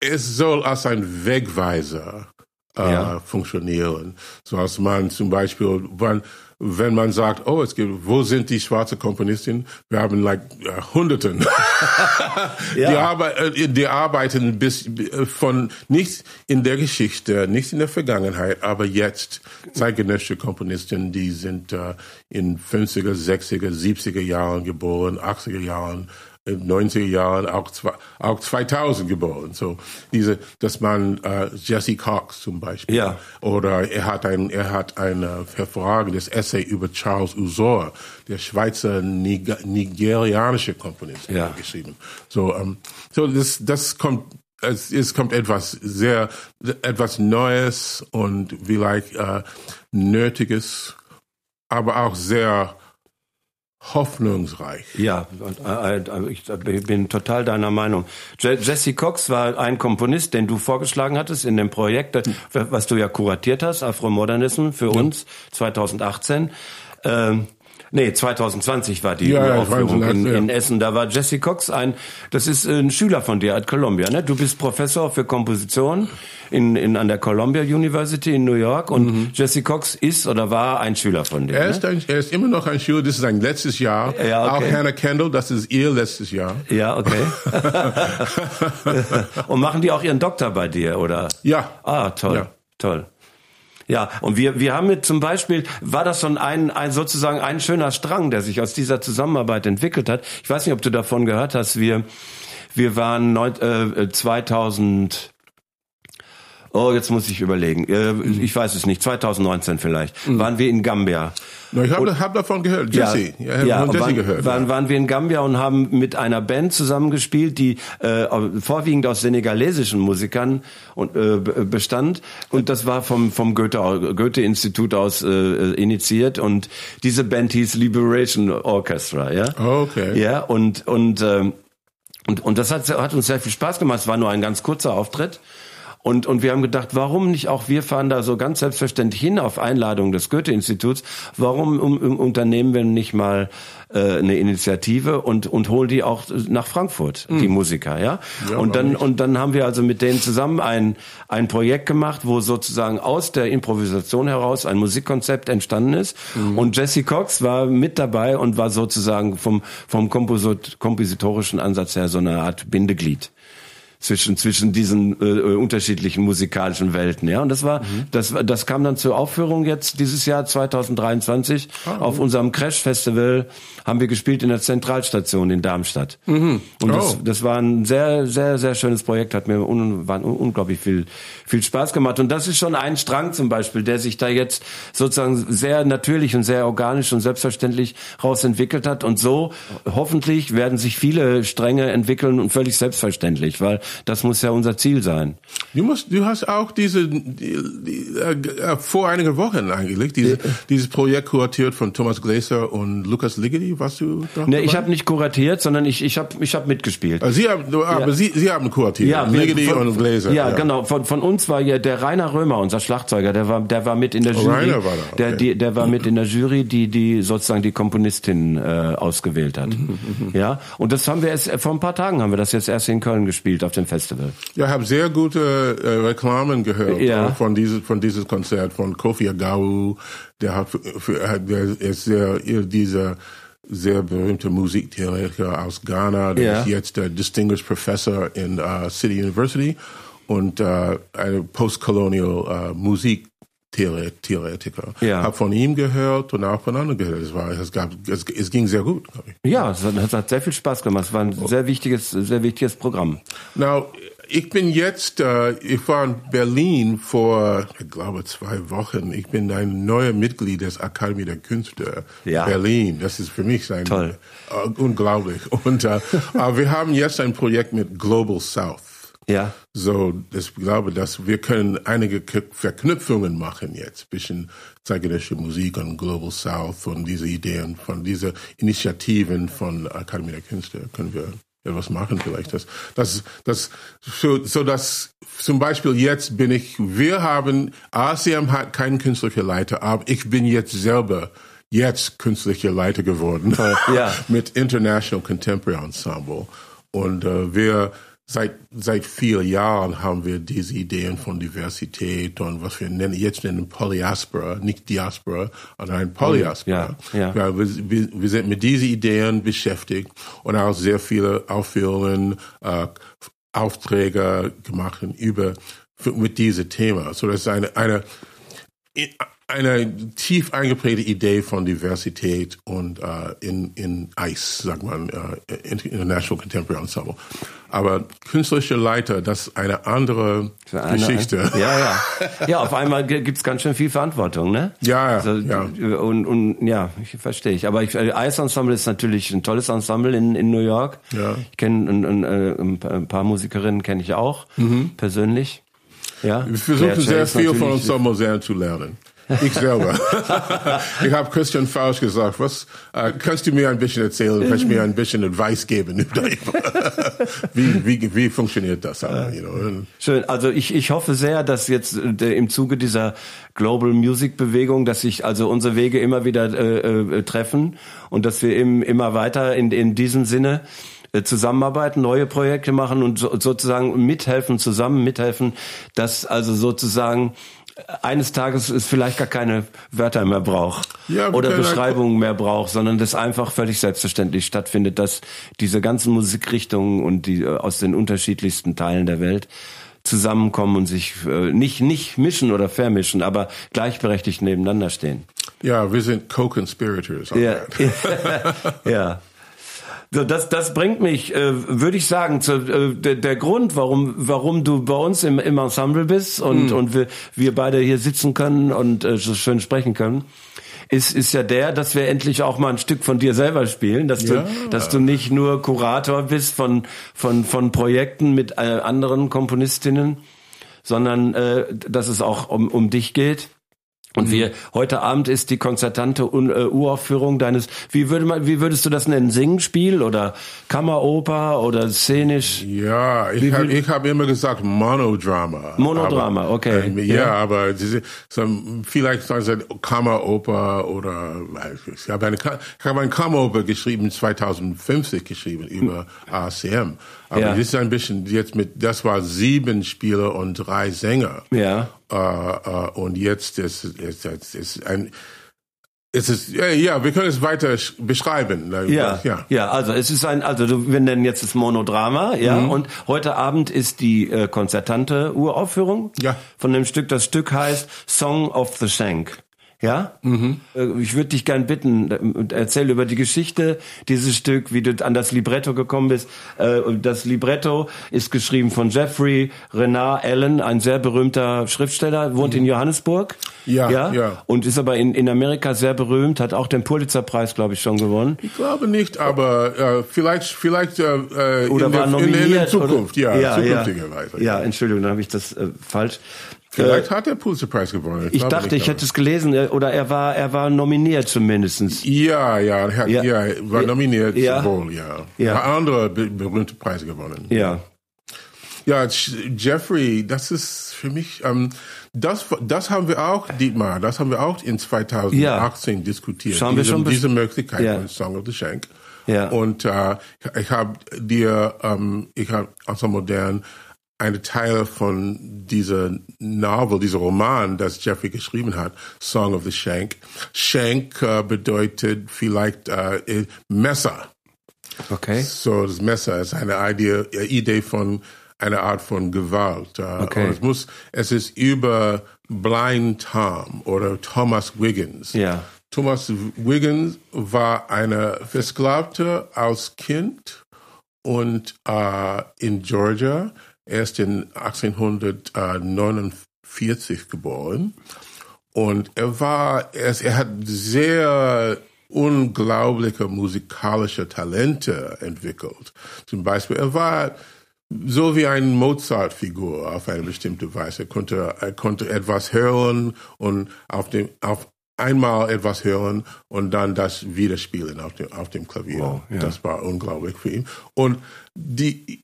[SPEAKER 2] Es soll als ein Wegweiser äh,
[SPEAKER 1] Ja.
[SPEAKER 2] funktionieren. So als man zum Beispiel, wenn, wenn man sagt, oh, es gibt, wo sind die schwarze Komponisten? Wir haben like äh, Hunderten.
[SPEAKER 1] Ja.
[SPEAKER 2] Die, arbeit, äh, die arbeiten bis äh, von nicht in der Geschichte, nicht in der Vergangenheit, aber jetzt zeitgenössische Komponisten, die sind äh, in 50er, 60er, 70er Jahren geboren, 80er Jahren, in 90er Jahren, auch, zwei, auch 2000 geboren. So diese, dass man äh, Jesse Cox zum Beispiel,
[SPEAKER 1] Ja.
[SPEAKER 2] oder er hat ein er hat ein hervorragendes Essay über Charles Uzor, der Schweizer Niger nigerianische Komponist
[SPEAKER 1] Ja.
[SPEAKER 2] geschrieben. So, ähm, so das, das kommt, es, es kommt etwas sehr, etwas Neues und vielleicht äh, Nötiges, aber auch sehr hoffnungsreich.
[SPEAKER 1] Ja, äh, äh, ich bin total deiner Meinung. Je- Jesse Cox war ein Komponist, den du vorgeschlagen hattest in dem Projekt, äh, was du ja kuratiert hast, Afromodernism für uns 2018. Ähm, Nee, 2020 war die
[SPEAKER 2] Ja, ja,
[SPEAKER 1] Aufführung in,
[SPEAKER 2] 2018, ja.
[SPEAKER 1] in Essen. Da war Jesse Cox ein, das ist ein Schüler von dir at Columbia, ne? Du bist Professor für Komposition in, in, an der Columbia University in New York und Jesse Cox ist oder war ein Schüler von dir.
[SPEAKER 2] Er
[SPEAKER 1] ne?
[SPEAKER 2] ist, ein, er ist immer noch ein Schüler, das ist sein letztes Jahr.
[SPEAKER 1] Ja, okay.
[SPEAKER 2] Auch Hannah Kendall, das ist ihr letztes Jahr.
[SPEAKER 1] Ja, okay. und machen die auch ihren Doktor bei dir, oder?
[SPEAKER 2] Ja.
[SPEAKER 1] Ah, toll,
[SPEAKER 2] Ja.
[SPEAKER 1] toll. Ja, und wir, wir haben mit zum Beispiel, war das schon ein, ein sozusagen ein schöner Strang, der sich aus dieser Zusammenarbeit entwickelt hat. Ich weiß nicht, ob du davon gehört hast. Wir, wir waren neun, äh, 2000 Oh, jetzt muss ich überlegen. Äh, ich weiß es nicht. 2019 vielleicht. Waren wir in Gambia.
[SPEAKER 2] Na, ich habe hab davon gehört. Jesse.
[SPEAKER 1] Ja, ja,
[SPEAKER 2] von Jesse
[SPEAKER 1] waren,
[SPEAKER 2] gehört.
[SPEAKER 1] Waren,
[SPEAKER 2] ja.
[SPEAKER 1] waren wir in Gambia und haben mit einer Band zusammengespielt, die äh, vorwiegend aus senegalesischen Musikern und, äh, be- bestand. Und das war vom, vom Goethe, Goethe-Institut aus äh, initiiert. Und diese Band hieß Liberation Orchestra. Ja?
[SPEAKER 2] Okay.
[SPEAKER 1] Ja, und, und, ähm, und, und das hat, hat uns sehr viel Spaß gemacht. Es war nur ein ganz kurzer Auftritt. Und, und wir haben gedacht, warum nicht auch wir fahren da so ganz selbstverständlich hin auf Einladung des Goethe-Instituts? Warum um, um, unternehmen wir nicht mal äh, eine Initiative und, und holen die auch nach Frankfurt, die Musiker, ja?
[SPEAKER 2] Ja,
[SPEAKER 1] und dann, und dann haben wir also mit denen zusammen ein, ein Projekt gemacht, wo sozusagen aus der Improvisation heraus ein Musikkonzept entstanden ist. Und Jesse Cox war mit dabei und war sozusagen vom, vom Komposit kompositorischen Ansatz her so eine Art Bindeglied zwischen zwischen diesen äh, äh, unterschiedlichen musikalischen Welten ja. Und das war das war- das kam dann zur Aufführung jetzt dieses Jahr 2023 auf unserem Crash Festival haben wir gespielt in der Zentralstation in Darmstadt. Und das,
[SPEAKER 2] Oh.
[SPEAKER 1] das war ein sehr sehr sehr schönes Projekt hat mir un, war un, unglaublich viel viel Spaß gemacht. Und das ist schon ein Strang zum Beispiel der sich da jetzt sozusagen sehr natürlich und sehr organisch und selbstverständlich rausentwickelt hat. Und so hoffentlich werden sich viele Stränge entwickeln und völlig selbstverständlich weil das muss ja unser Ziel sein
[SPEAKER 2] Du musst, du hast auch diese die, die, äh, vor einigen Wochen eigentlich diese, dieses Projekt kuratiert von Thomas Glaser und Lukas Ligeti. Warst du da?
[SPEAKER 1] Ne, ich habe nicht kuratiert, sondern ich ich habe ich hab mitgespielt.
[SPEAKER 2] Also Sie haben, aber Sie, Sie haben kuratiert.
[SPEAKER 1] wir-
[SPEAKER 2] Ligeti
[SPEAKER 1] von-
[SPEAKER 2] und Glaser.
[SPEAKER 1] Ja, genau. Von, von uns war ja der Rainer Römer, unser Schlagzeuger, der war, der war mit in der Jury.
[SPEAKER 2] Rainer war da, okay.
[SPEAKER 1] der, die, der war mit in der Jury, die, die sozusagen die Komponistin äh, ausgewählt hat.
[SPEAKER 2] Mhm,
[SPEAKER 1] ja, und das haben wir erst vor ein paar Tagen haben wir das jetzt erst in Köln gespielt auf dem Festival.
[SPEAKER 2] Ja, ich habe sehr gute äh, Reklamen gehört
[SPEAKER 1] Ja.
[SPEAKER 2] äh, von dieses von dieses Konzert von Kofi Agawu. Der hat für, der ist sehr dieser sehr berühmte Musiktheoretiker aus Ghana. Der
[SPEAKER 1] Ja.
[SPEAKER 2] ist jetzt der Distinguished Professor in uh, City University und uh, eine Postcolonial Musiktheoretiker.
[SPEAKER 1] Ja.
[SPEAKER 2] Hab von ihm gehört und auch von anderen gehört. Es war es gab es, es ging sehr gut.
[SPEAKER 1] Ja, es hat, es hat sehr viel Spaß gemacht. Es war ein sehr wichtiges, sehr wichtiges Programm.
[SPEAKER 2] Now, ich bin jetzt, äh, ich war in Berlin vor, ich glaube, zwei Wochen. Ich bin ein neuer Mitglied des Akademie der Künste
[SPEAKER 1] Ja.
[SPEAKER 2] Berlin. Das ist für mich ein,
[SPEAKER 1] Toll.
[SPEAKER 2] Äh, unglaublich. Und äh, aber wir haben jetzt ein Projekt mit Global South.
[SPEAKER 1] Ja.
[SPEAKER 2] So, das, ich glaube, dass wir können einige Verknüpfungen machen jetzt zwischen zeitgenössischer Musik und Global South und diese Ideen von diese Initiativen von Akademie der Künste können wir etwas machen vielleicht. Das, das, das, so, so dass zum Beispiel jetzt bin ich, wir haben, ASEAN hat keinen künstlichen Leiter, aber ich bin jetzt selber jetzt künstlicher Leiter geworden
[SPEAKER 1] Ja.
[SPEAKER 2] mit International Contemporary Ensemble. Und äh, wir seit seit vier Jahren haben wir diese Ideen von Diversität und was wir nennen jetzt nennen Polyaspora, nicht Diaspora, sondern Polyaspora.
[SPEAKER 1] Ja, ja.
[SPEAKER 2] Ja, wir, wir, wir sind mit diesen Ideen beschäftigt und auch sehr viele Aufführungen, äh, Aufträge gemacht über für, mit diesem Thema. So das ist eine eine eine tief eingeprägte Idee von Diversität und äh, in in ICE, sagt man, äh, International Contemporary Ensemble. Aber künstlerische Leiter, das ist eine andere
[SPEAKER 1] Eine-
[SPEAKER 2] Geschichte.
[SPEAKER 1] Ja, ja. Ja, auf einmal g- gibt's ganz schön viel Verantwortung, ne?
[SPEAKER 2] Ja, ja,
[SPEAKER 1] Also,
[SPEAKER 2] ja.
[SPEAKER 1] Und, und ja, ich verstehe ich. Aber ich, äh, Ice Ensemble ist natürlich ein tolles Ensemble in, in New York.
[SPEAKER 2] Ja.
[SPEAKER 1] Ich kenne ein, ein, äh, ein paar- ein paar Musikerinnen kenne ich auch persönlich. Ja.
[SPEAKER 2] Wir versuchen sehr viel von. Ensemble sehr zu lernen. Ich selber. ich habe Christian Fausch gesagt, was äh, kannst du mir ein bisschen erzählen, kannst du mir ein bisschen Advice geben? wie, wie, wie funktioniert das? aber, You know?
[SPEAKER 1] Schön. Also ich, ich hoffe sehr, dass jetzt äh, im Zuge dieser Global Music Bewegung, dass sich also unsere Wege immer wieder äh, äh, treffen und dass wir im, immer weiter in, in diesem Sinne zusammenarbeiten, neue Projekte machen und so, sozusagen mithelfen, zusammen mithelfen, dass also sozusagen eines Tages es vielleicht gar keine Wörter mehr braucht
[SPEAKER 2] Ja,
[SPEAKER 1] oder Beschreibungen mehr braucht, sondern das einfach völlig selbstverständlich stattfindet, dass diese ganzen Musikrichtungen und die äh, aus den unterschiedlichsten Teilen der Welt zusammenkommen und sich äh, nicht nicht mischen oder vermischen, aber gleichberechtigt nebeneinander stehen.
[SPEAKER 2] Ja, wir sind Co-Conspirators. on
[SPEAKER 1] Ja, ja. So, das, das bringt mich, äh, würde ich sagen, zu, äh, der, der Grund, warum, warum du bei uns im, im Ensemble bist und,
[SPEAKER 2] Hm.
[SPEAKER 1] und wir, wir beide hier sitzen können und äh, so schön sprechen können, ist, ist ja der, dass wir endlich auch mal ein Stück von dir selber spielen, dass
[SPEAKER 2] Ja.
[SPEAKER 1] du, dass du nicht nur Kurator bist von, von, von Projekten mit äh, anderen Komponistinnen, sondern äh, dass es auch um, um dich geht. Und wir heute Abend ist die konzertante Un äh, Uraufführung deines wie würde man wie würdest du das nennen Singspiel oder Kammeroper oder szenisch
[SPEAKER 2] Ja, ich habe ich hab immer gesagt Monodrama.
[SPEAKER 1] Monodrama,
[SPEAKER 2] aber,
[SPEAKER 1] okay.
[SPEAKER 2] ähm, ja,
[SPEAKER 1] Ja.
[SPEAKER 2] aber diese, so, vielleicht sagen sie Kammeroper oder ich habe eine, ich habe eine Kammeroper geschrieben, 2050 geschrieben über ACM. Aber
[SPEAKER 1] Ja.
[SPEAKER 2] das ist ein bisschen jetzt mit, das war sieben Spieler und drei Sänger.
[SPEAKER 1] ja
[SPEAKER 2] Äh, äh, und jetzt ist ist, ist, ist ein es ist ja, ja, wir können es weiter sch- beschreiben.
[SPEAKER 1] ja
[SPEAKER 2] ja.
[SPEAKER 1] ja also es ist ein also du, wir nennen jetzt das Monodrama ja und heute Abend ist die äh, konzertante Uraufführung
[SPEAKER 2] Ja.
[SPEAKER 1] von dem Stück das Stück heißt Song of the Shank ja, Äh, ich würde dich gern bitten, äh, erzähl über die Geschichte dieses Stück, wie du an das Libretto gekommen bist. Äh, Das Libretto ist geschrieben von Jeffrey Renard Allen, ein sehr berühmter Schriftsteller, wohnt in Johannesburg.
[SPEAKER 2] Ja,
[SPEAKER 1] ja,
[SPEAKER 2] ja.
[SPEAKER 1] Und ist aber in, in Amerika sehr berühmt, hat auch den Pulitzerpreis, glaube ich, schon gewonnen.
[SPEAKER 2] Ich glaube nicht, aber äh, vielleicht, vielleicht äh,
[SPEAKER 1] Oder
[SPEAKER 2] in,
[SPEAKER 1] war
[SPEAKER 2] der, in,
[SPEAKER 1] nominiert.
[SPEAKER 2] in der Zukunft,
[SPEAKER 1] oder?
[SPEAKER 2] ja,
[SPEAKER 1] ja,
[SPEAKER 2] zukünftigerweise.
[SPEAKER 1] Ja, Entschuldigung, dann habe ich das äh, falsch.
[SPEAKER 2] Vielleicht hat er Pulitzer-Preis gewonnen.
[SPEAKER 1] Ich
[SPEAKER 2] glaube
[SPEAKER 1] dachte, ich hätte es gelesen, äh, oder er war, er war nominiert zumindestens.
[SPEAKER 2] aber- Ja, ja, er hat,
[SPEAKER 1] Ja.
[SPEAKER 2] ja. war
[SPEAKER 1] Ja.
[SPEAKER 2] nominiert,
[SPEAKER 1] Ja.
[SPEAKER 2] wohl, ja.
[SPEAKER 1] Ja.
[SPEAKER 2] Hat andere be berühmte Preise gewonnen.
[SPEAKER 1] Ja.
[SPEAKER 2] Ja, Jeffrey, das ist für mich, ähm, das, das haben wir auch, Dietmar, das haben wir auch in 2018 diskutiert.
[SPEAKER 1] Schauen wir
[SPEAKER 2] diese,
[SPEAKER 1] schon bes-
[SPEAKER 2] diese Möglichkeit
[SPEAKER 1] Ja.
[SPEAKER 2] von Song of the Shank.
[SPEAKER 1] Ja.
[SPEAKER 2] Und äh, ich habe dir, ähm, ich habe also modern eine Teil von dieser Novel, dieser Roman, das Jeffrey geschrieben hat, Song of the Shank. Shank äh, bedeutet vielleicht äh, Messer.
[SPEAKER 1] Okay.
[SPEAKER 2] So, das Messer ist eine Idee, äh, Idee von einer Art von Gewalt. Äh,
[SPEAKER 1] Okay.
[SPEAKER 2] und es muss, es ist über Blind Tom oder Thomas Wiggins.
[SPEAKER 1] Ja.
[SPEAKER 2] Thomas Wiggins war eine Versklavte als Kind und äh, in Georgia. Er ist in 1849 geboren und er war, er, er hat sehr unglaubliche musikalische Talente entwickelt. Zum Beispiel, er war so wie ein Mozart-Figur auf eine bestimmte Weise. Er konnte, er konnte etwas hören und auf dem, auf einmal etwas hören und dann das widerspielen auf dem, auf dem Klavier.
[SPEAKER 1] Wow, ja.
[SPEAKER 2] Das war unglaublich für ihn. Und die,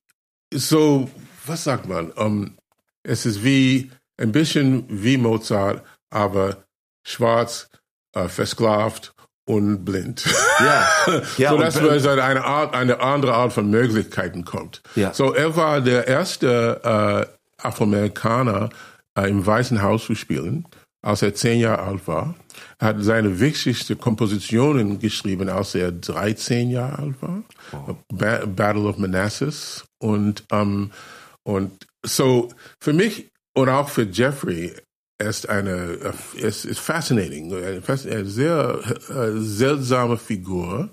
[SPEAKER 2] so, was sagt man? Um, es ist wie, ein bisschen wie Mozart, aber schwarz, äh, versklavt und blind.
[SPEAKER 1] Ja. ja
[SPEAKER 2] so dass es eine Art, eine andere Art von Möglichkeiten kommt.
[SPEAKER 1] Ja.
[SPEAKER 2] So er war der erste äh, Afroamerikaner äh, im Weißen Haus zu spielen, als er zehn Jahre alt war. Er hat seine wichtigsten Kompositionen geschrieben, als er 13 Jahre alt war. Ba Battle of Manassas und ähm, und so für mich und auch für Jeffrey ist eine es ist fascinating, eine fas- eine sehr äh, seltsame Figur.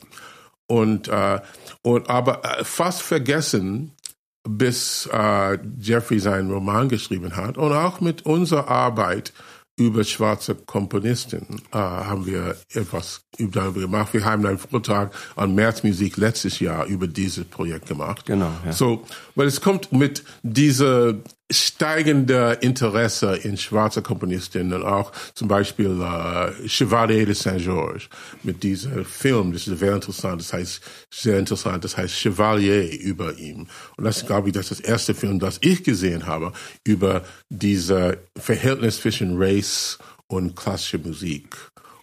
[SPEAKER 2] Und äh, und aber äh, fast vergessen bis äh, Jeffrey seinen Roman geschrieben hat. Und auch mit unserer Arbeit über schwarze Komponisten äh, haben wir etwas über- darüber gemacht. Wir haben einen Vortrag an Märzmusik letztes Jahr über dieses Projekt gemacht.
[SPEAKER 1] Genau, ja.
[SPEAKER 2] So, weil es kommt mit dieser steigende Interesse in schwarze Komponistinnen auch zum Beispiel äh, Chevalier de Saint-Georges mit diesem Film, das ist sehr interessant, das heißt sehr interessant, das heißt Chevalier über ihm. Und das glaube ich, das ist das erste Film, das ich gesehen habe über diese Verhältnis zwischen Race und klassische Musik.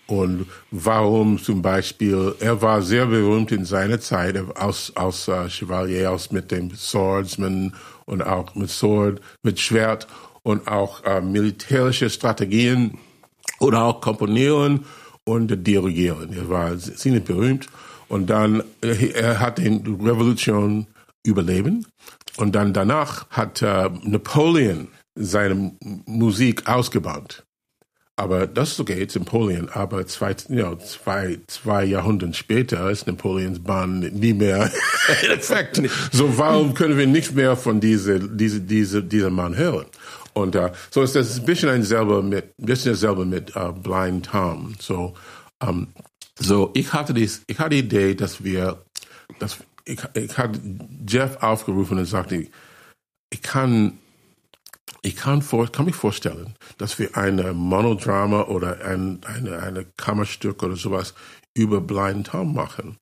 [SPEAKER 2] Und warum zum Beispiel, er war sehr berühmt in seiner Zeit als, als äh, Chevalier, als mit dem Swordsman und auch mit Sword, mit Schwert und auch äh, militärische Strategien oder auch komponieren und dirigieren. Er war ziemlich berühmt und dann, äh, er hat die Revolution überleben und dann danach hat äh, Napoleon seine Musik ausgebaut. Aber das ist okay, it's Napoleon. Aber zwei, know, zwei, zwei Jahrhunderte später ist Napoleons Bahn nie mehr in Effekt. So, warum können wir nicht mehr von diese, diese, diese, diesem Mann hören? Und uh, so ist das ein bisschen ein selber mit, bisschen dasselbe mit uh, Blind Tom. So, um, so ich hatte dies, ich hatte die Idee, dass wir, dass ich, ich hatte Jeff aufgerufen und sagte, ich kann ich kann, vor, kann mich vorstellen, dass wir eine Monodrama oder ein eine, eine Kammerstück oder sowas über Blind Tom machen.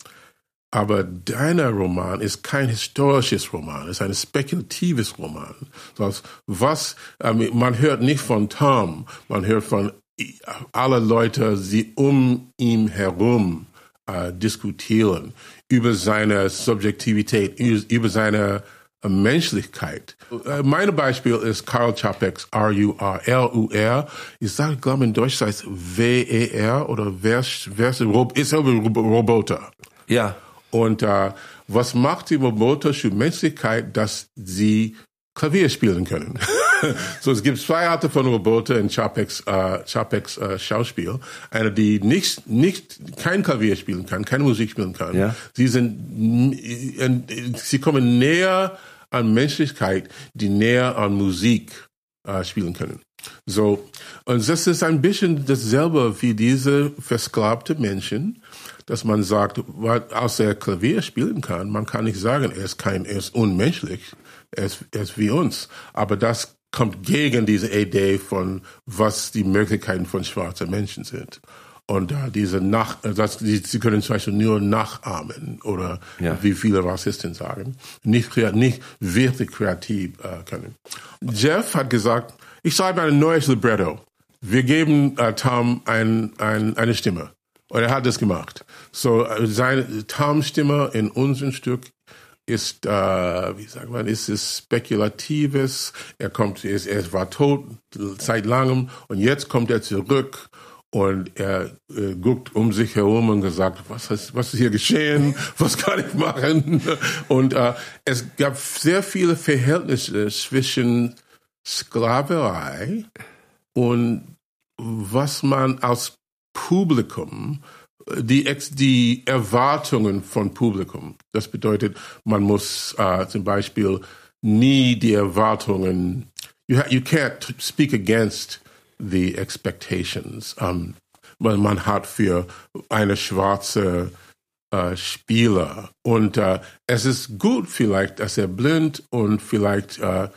[SPEAKER 2] Aber deiner Roman ist kein historisches Roman, ist ein spekulatives Roman. Das was man hört nicht von Tom, man hört von alle Leute, die um ihn herum äh, diskutieren über seine Subjektivität, über seine Menschlichkeit. Äh, mein Beispiel ist Karl Čapek's R-U-R-L-U-R. Ich sage, glaube in Deutsch heißt W-E-R oder Vers, ist aber Roboter.
[SPEAKER 1] Ja.
[SPEAKER 2] Und äh, was macht die Roboter für Menschlichkeit, dass sie Klavier spielen können? so, es gibt zwei Arten von Roboter in Chapek's, äh, Chapek's äh, Schauspiel. Eine, die nicht, nicht, kein Klavier spielen kann, keine Musik spielen kann.
[SPEAKER 1] Ja.
[SPEAKER 2] Sie sind, sie kommen näher an Menschlichkeit, die näher an Musik äh, spielen können. So, und das ist ein bisschen dasselbe wie diese versklavte Menschen, dass man sagt, außer er Klavier spielen kann, man kann nicht sagen, er ist kein, er ist unmenschlich, er ist wie uns. Aber das kommt gegen diese Idee von, was die Möglichkeiten von schwarzen Menschen sind. Und äh, diese nach, äh, das, die, sie können zum Beispiel nur nachahmen oder ja. wie viele Rassisten sagen, nicht, nicht wirklich kreativ äh, können. Jeff hat gesagt, ich schreibe ein neues Libretto. Wir geben äh, Tom ein, ein, eine Stimme. Und er hat das gemacht. So, äh, seine Toms Stimme in unserem Stück ist, äh, wie sagt man, ist es spekulatives. Er kommt, er, er war tot seit langem und jetzt kommt er zurück und er äh, guckt um sich herum und gesagt, was ist, was ist hier geschehen? Was kann ich machen? Und äh, es gab sehr viele Verhältnisse zwischen Sklaverei und was man als Publikum, die, die Erwartungen von Publikum. Das bedeutet, man muss äh, zum Beispiel nie die Erwartungen, you, you can't speak against the expectations. Um, man hat für eine schwarze äh, Spieler und äh, es ist gut vielleicht, dass er blind und vielleicht äh,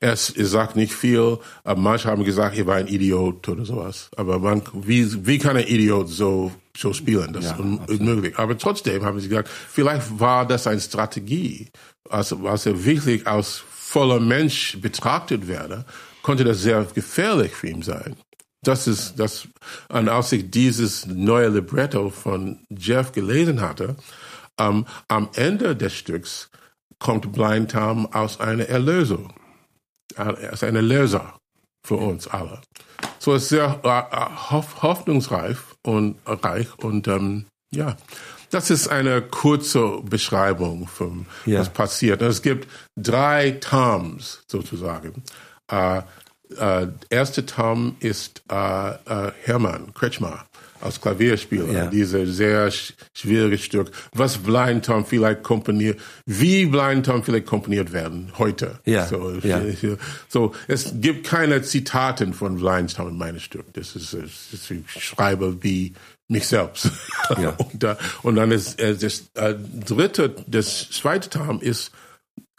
[SPEAKER 2] er sagt nicht viel. Aber manche haben gesagt, er war ein Idiot oder sowas. Aber man, wie, wie kann ein Idiot so, so spielen? Das ja, ist unmöglich. Aber trotzdem haben sie gesagt, vielleicht war das eine Strategie. Also, als er wirklich als voller Mensch betrachtet werde, konnte das sehr gefährlich für ihn sein. Das ist das, und als ich dieses neue Libretto von Jeff gelesen hatte, ähm, am Ende des Stücks kommt Blind Tom aus einer Erlösung. Er ist ein Erlöser für uns alle. So ist sehr äh, hoffnungsreich und reich und ähm, ja, das ist eine kurze Beschreibung von ja. was passiert. Es gibt drei Toms sozusagen. Äh, äh, erste Tom ist äh, äh, Hermann Kretschmer als Klavierspieler, ja. dieses sehr sch schwierige Stück, was Blind Tom vielleicht komponiert, wie Blind Tom vielleicht komponiert werden heute.
[SPEAKER 1] Ja.
[SPEAKER 2] So,
[SPEAKER 1] ja.
[SPEAKER 2] so es gibt keine Zitaten von Blind Tom in meinem Stück. Das ist, das ich schreibe wie mich selbst. Ja. und, uh, und dann ist äh, das äh, dritte, das zweite Tom ist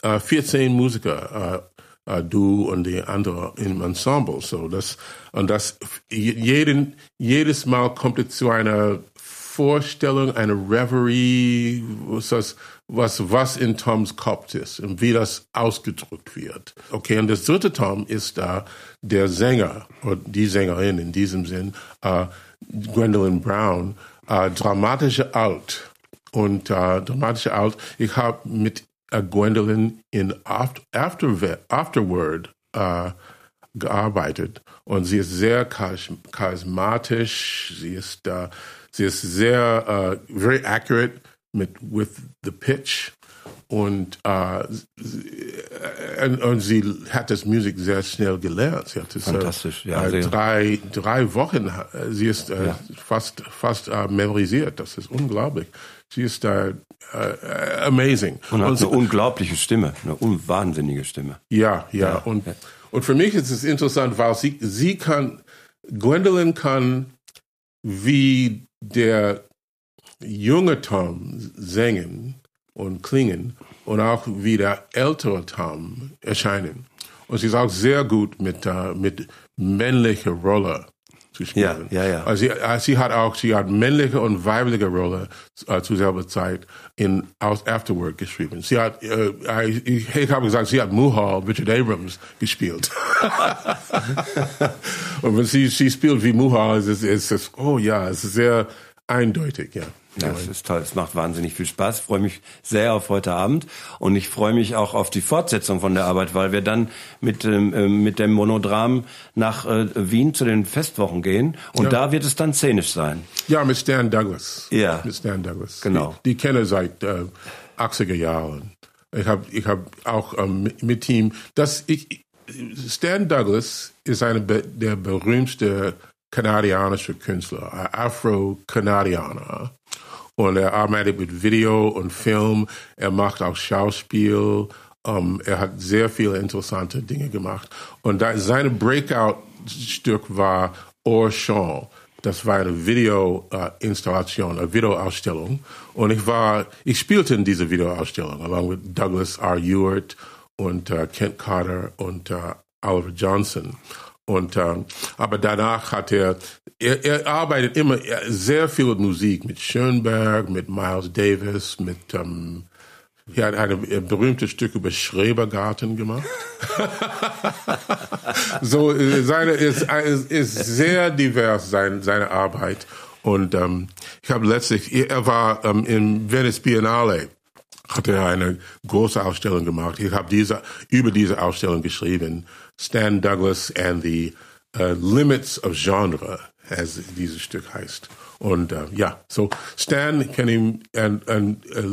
[SPEAKER 2] äh, 14 Musiker. Äh, du und die andere im Ensemble. So das und das jeden jedes Mal kommt es zu einer Vorstellung, eine Reverie, was was was in Toms Kopf ist und wie das ausgedrückt wird. Okay, und das dritte Tom ist da äh, der Sänger oder die Sängerin in diesem Sinn, äh, Gwendolyn Brown, äh, dramatische Alt. Und äh, dramatische Alt, ich habe mit uh, Gwendolyn in After, After, Afterward uh, gearbeitet und sie ist sehr charismatisch, sie ist, uh, sie ist sehr, uh, very accurate mit with the pitch und äh, und, und sie hat das Musik sehr schnell gelernt. Sie hat es,
[SPEAKER 1] Fantastisch,
[SPEAKER 2] äh,
[SPEAKER 1] ja, sehr.
[SPEAKER 2] drei, drei Wochen, äh, sie ist äh,
[SPEAKER 1] Ja.
[SPEAKER 2] fast, fast äh, memorisiert. Das ist unglaublich. Sie ist äh, äh, amazing.
[SPEAKER 1] Und hat
[SPEAKER 2] Und
[SPEAKER 1] eine unglaubliche Stimme, eine un wahnsinnige Stimme.
[SPEAKER 2] ja, ja.
[SPEAKER 1] Ja.
[SPEAKER 2] Und, und für mich ist es interessant, weil sie, sie kann, Gwendolyn kann wie der junge Tom singen und klingen und auch wie der ältere Tom erscheinen. Und sie ist auch sehr gut mit, äh, mit männlicher Rolle zu spielen.
[SPEAKER 1] Ja, ja, ja.
[SPEAKER 2] Also sie, äh, sie hat auch, sie hat männliche und weibliche Rolle äh, zur selben Zeit in aus Afterwork geschrieben. Sie hat, äh, ich, ich habe gesagt, sie hat Muhal, Richard Abrams gespielt. und wenn sie, sie spielt wie Muhal, ist es, ist es, oh ja, es ist sehr eindeutig, ja.
[SPEAKER 1] Das ist toll. Es macht wahnsinnig viel Spaß. Ich freue mich sehr auf heute Abend und ich freue mich auch auf die Fortsetzung von der Arbeit, weil wir dann mit ähm, ähm, mit dem Monodram nach äh, Wien zu den Festwochen gehen und
[SPEAKER 2] Ja.
[SPEAKER 1] da wird es dann szenisch sein.
[SPEAKER 2] Ja, mit Stan Douglas.
[SPEAKER 1] Ja.
[SPEAKER 2] Mit Stan Douglas.
[SPEAKER 1] Genau.
[SPEAKER 2] Die, die kenne ich seit äh, 80er Jahren. Ich habe ich hab auch ähm, mit- ihm, das ich, Stan Douglas ist einer der berühmteste kanadianische Künstler, Afro-Kanadianer. Und er arbeitet mit Video und Film. Er macht auch Schauspiel. Ähm, er hat sehr viele interessante Dinge gemacht. Und da, seine Breakout-Stück war Orchon. Das war eine Videoinstallation, eine Videoausstellung. Und ich war, ich spielte in dieser Videoausstellung, along with Douglas R. Ewart und äh, Kent Carter und äh, Oliver Johnson. Und ähm, aber danach hat er, er, er arbeitet immer er- sehr viel mit Musik, mit Schönberg, mit Miles Davis, mit ähm, er hat ein berühmtes Stück über Schrebergarten gemacht. so äh, seine ist, ist, sehr divers sein, seine Arbeit und ähm, ich habe letztlich er war ähm, im Venice Biennale hat er eine große Ausstellung gemacht. Ich habe diese über diese Ausstellung geschrieben Stan Douglas and the uh, Limits of Genre, as dieses Stück heißt. Und äh, ja, so Stan kann ihm und, und, äh,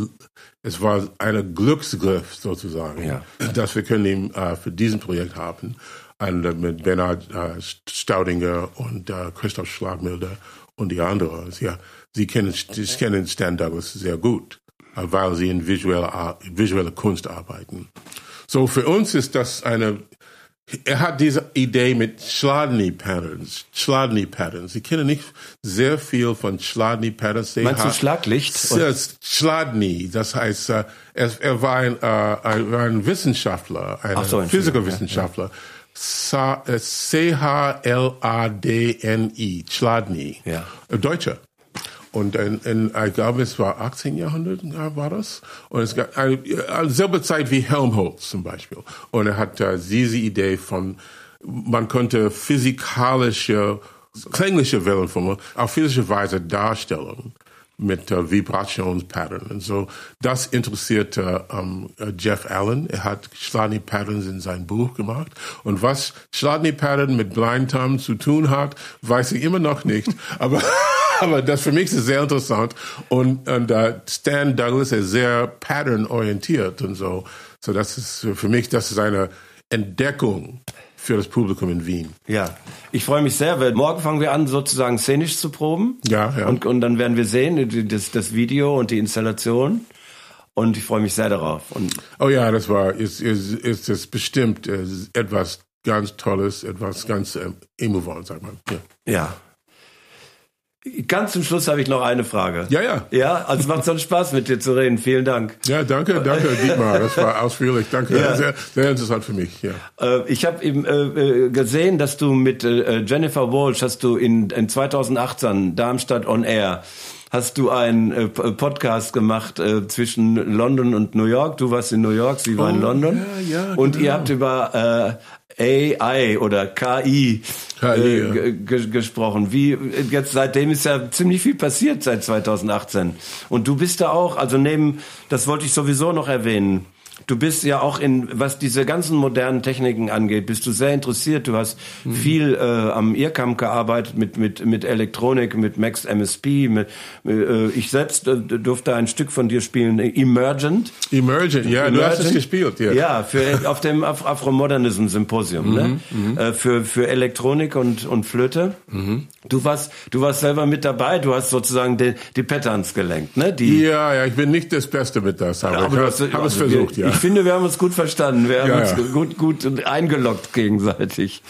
[SPEAKER 2] es war ein Glücksgriff sozusagen,
[SPEAKER 1] Ja.
[SPEAKER 2] dass wir können ihn äh, für diesen Projekt haben. Und äh, mit Bernhard äh, Staudinger und äh, Christoph Schlagmilder und die anderen. Ja, sie kennen, sie kennen Stan Douglas sehr gut, äh, weil sie in visuelle, Ar- visuelle Kunst arbeiten. So für uns ist das eine er hat diese Idee mit Chladni Patterns. Chladni Patterns. Ich kenne nicht sehr viel von Chladni Patterns. Sie
[SPEAKER 1] Meinst du Schlaglicht?
[SPEAKER 2] Ja, Chladni, das heißt, äh, er, er war ein, äh, ein, Wissenschaftler, ein
[SPEAKER 1] so,
[SPEAKER 2] Physikerwissenschaftler. Äh, C-H-L-A-D-N-I, Chladni.
[SPEAKER 1] Ja.
[SPEAKER 2] Deutscher. Und in, in, ich glaube, es war 18. Jahrhundert ja, war das. Und es gab eine, eine selbe Zeit wie Helmholtz zum Beispiel. Und er hat äh, diese Idee von, man könnte physikalische, klangliche Wellenformen auf physische Weise darstellen mit äh, Vibrationspattern und so. Das interessierte ähm, äh, Jeff Allen. Er hat Chladni Patterns in sein Buch gemacht. Und was Chladni Pattern mit Blind Tom zu tun hat, weiß ich immer noch nicht. Aber aber das für mich ist sehr interessant. Und, und uh, Stan Douglas ist sehr patternorientiert und so. So das ist für mich das ist eine Entdeckung für das Publikum in Wien.
[SPEAKER 1] Ja, ich freue mich sehr, weil morgen fangen wir an, sozusagen szenisch zu proben.
[SPEAKER 2] Ja, ja.
[SPEAKER 1] Und, und dann werden wir sehen, das, das Video und die Installation. Und ich freue mich sehr darauf. Und
[SPEAKER 2] Oh ja, das war, ist, ist, ist es bestimmt äh, etwas ganz Tolles, etwas ganz ähm, emovant, sagt man. Ja.
[SPEAKER 1] ja. Ganz zum Schluss habe ich noch eine Frage.
[SPEAKER 2] Ja, ja.
[SPEAKER 1] Ja, also es macht so einen Spaß mit dir zu reden. Vielen Dank.
[SPEAKER 2] Ja, danke, danke, Dietmar. Das war ausführlich. Danke.
[SPEAKER 1] Ja.
[SPEAKER 2] Sehr, sehr interessant für mich. Ja.
[SPEAKER 1] Äh, Ich habe eben äh, äh, gesehen, dass du mit äh, Jennifer Walsh hast du in, in 2018 Darmstadt on Air hast du einen Podcast gemacht äh, zwischen London und New York. Du warst in New York, sie war in
[SPEAKER 2] Oh,
[SPEAKER 1] London.
[SPEAKER 2] ja, ja,
[SPEAKER 1] und
[SPEAKER 2] genau.
[SPEAKER 1] ihr habt über äh, AI oder KI,
[SPEAKER 2] KI,
[SPEAKER 1] äh,
[SPEAKER 2] ja.
[SPEAKER 1] ge- ge gesprochen. Wie jetzt seitdem ist ja ziemlich viel passiert seit 2018. Und du bist da auch, also neben, das wollte ich sowieso noch erwähnen. Du bist ja auch in, was diese ganzen modernen Techniken angeht, bist du sehr interessiert. Du hast mhm. viel äh, am IRCAM gearbeitet mit, mit, mit Elektronik, mit Max MSP. Mit, äh, ich selbst äh, durfte ein Stück von dir spielen, Emergent.
[SPEAKER 2] Emergent, ja, Emergent. du hast es gespielt,
[SPEAKER 1] ja. Ja, für, auf dem Af Afromodernism Symposium, ne? mhm, ne? Äh, für, für Elektronik und, und Flöte. Mhm. Du warst, du warst selber mit dabei, du hast sozusagen die, die Patterns gelenkt, ne? Die,
[SPEAKER 2] ja, ja, ich bin nicht das Beste mit das, aber, aber ich habe es versucht,
[SPEAKER 1] ja. Ich finde, wir haben uns gut verstanden, wir haben ja, uns ja. gut, gut eingeloggt gegenseitig.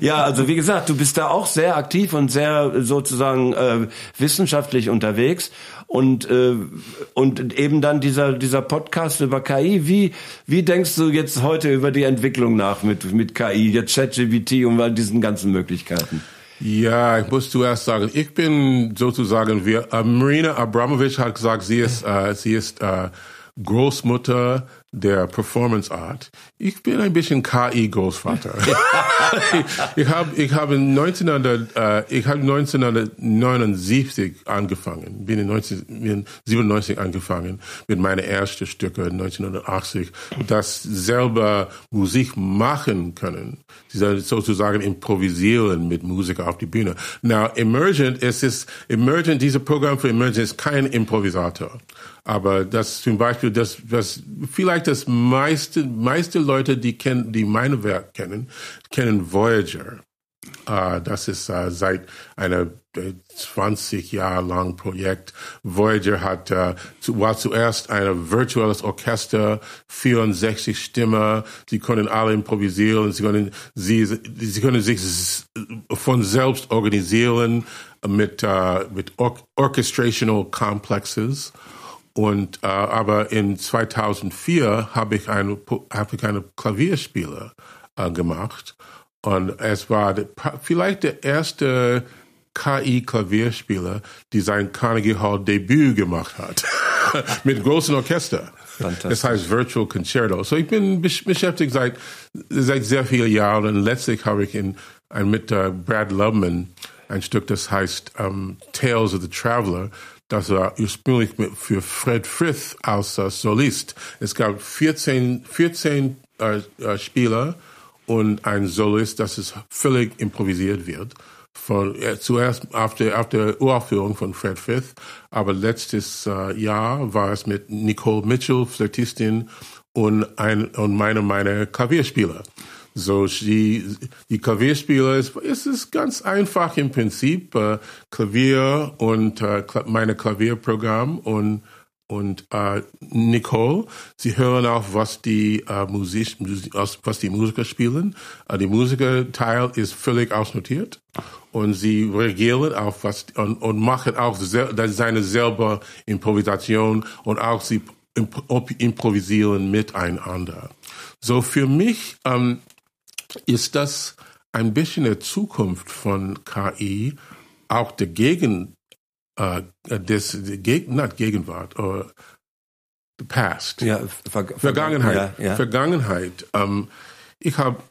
[SPEAKER 1] ja, also wie gesagt, du bist da auch sehr aktiv und sehr sozusagen äh, wissenschaftlich unterwegs und äh, und eben dann dieser dieser Podcast über KI. Wie wie denkst du jetzt heute über die Entwicklung nach mit mit KI, jetzt ChatGPT und all diesen ganzen Möglichkeiten?
[SPEAKER 2] Ja, ich muss zuerst sagen, ich bin sozusagen, wie äh, Marina Abramovic hat gesagt, sie ist, äh, sie ist äh, Großmutter der Performance Art. Ich bin ein bisschen KI-Großvater. ich habe ich hab 1900, äh, ich hab 1979 angefangen, bin in 1997 angefangen mit meinen ersten Stücke 1980, das selber Musik machen können, sozusagen improvisieren mit Musik auf die Bühne. Now, Emergent, es ist, Emergent, dieses Programm für Emergent ist kein Improvisator. Aber das zum Beispiel, das, was vielleicht das meiste, meiste Leute, die kennen, die meine Werk kennen, kennen Voyager. Uh, das ist uh, seit einer äh, 20 Jahre lang Projekt. Voyager hat uh, zu, war zuerst ein virtuelles Orchester, 64 Stimmen. Sie können alle improvisieren. Sie können sie, sie können sich von selbst organisieren mit uh, mit Or orchestrational complexes. Und äh, aber in 2004 habe ich eine habe ich eine Klavierspieler äh, gemacht und es war de, vielleicht der erste KI-Klavierspieler, die sein Carnegie Hall Debüt gemacht hat mit großem Orchester. Das heißt Virtual Concerto. So ich bin beschäftigt seit seit sehr vielen Jahren und letztlich habe ich in mit äh, Brad Lubman ein Stück, das heißt um, Tales of the Traveler das war ursprünglich für Fred Frith als Solist. Es gab 14, 14 äh, äh, Spieler und ein Solist, das ist völlig improvisiert wird. Von, äh, zuerst auf der, auf der Uraufführung von Fred Frith, aber letztes äh, Jahr war es mit Nicole Mitchell, Flirtistin, und, ein, und meine, meine Klavierspieler. So, die, die Klavierspieler ist, es ist ganz einfach im Prinzip, äh, Klavier und äh, meine Klavierprogramm und und äh, Nicole, sie hören auch, was die äh, Musik, was die Musiker spielen. Äh, die Musikerteil ist völlig ausnotiert und sie reagieren auf was und, und machen auch seine selber Improvisation und auch sie improvisieren miteinander. So für mich ähm, ist das ein bisschen der Zukunft von KI, auch der Gegen, äh, des, Geg, not Gegenwart, oder the past. Ja, Ver Vergangenheit. Ja, ja. Vergangenheit. Ähm, ich habe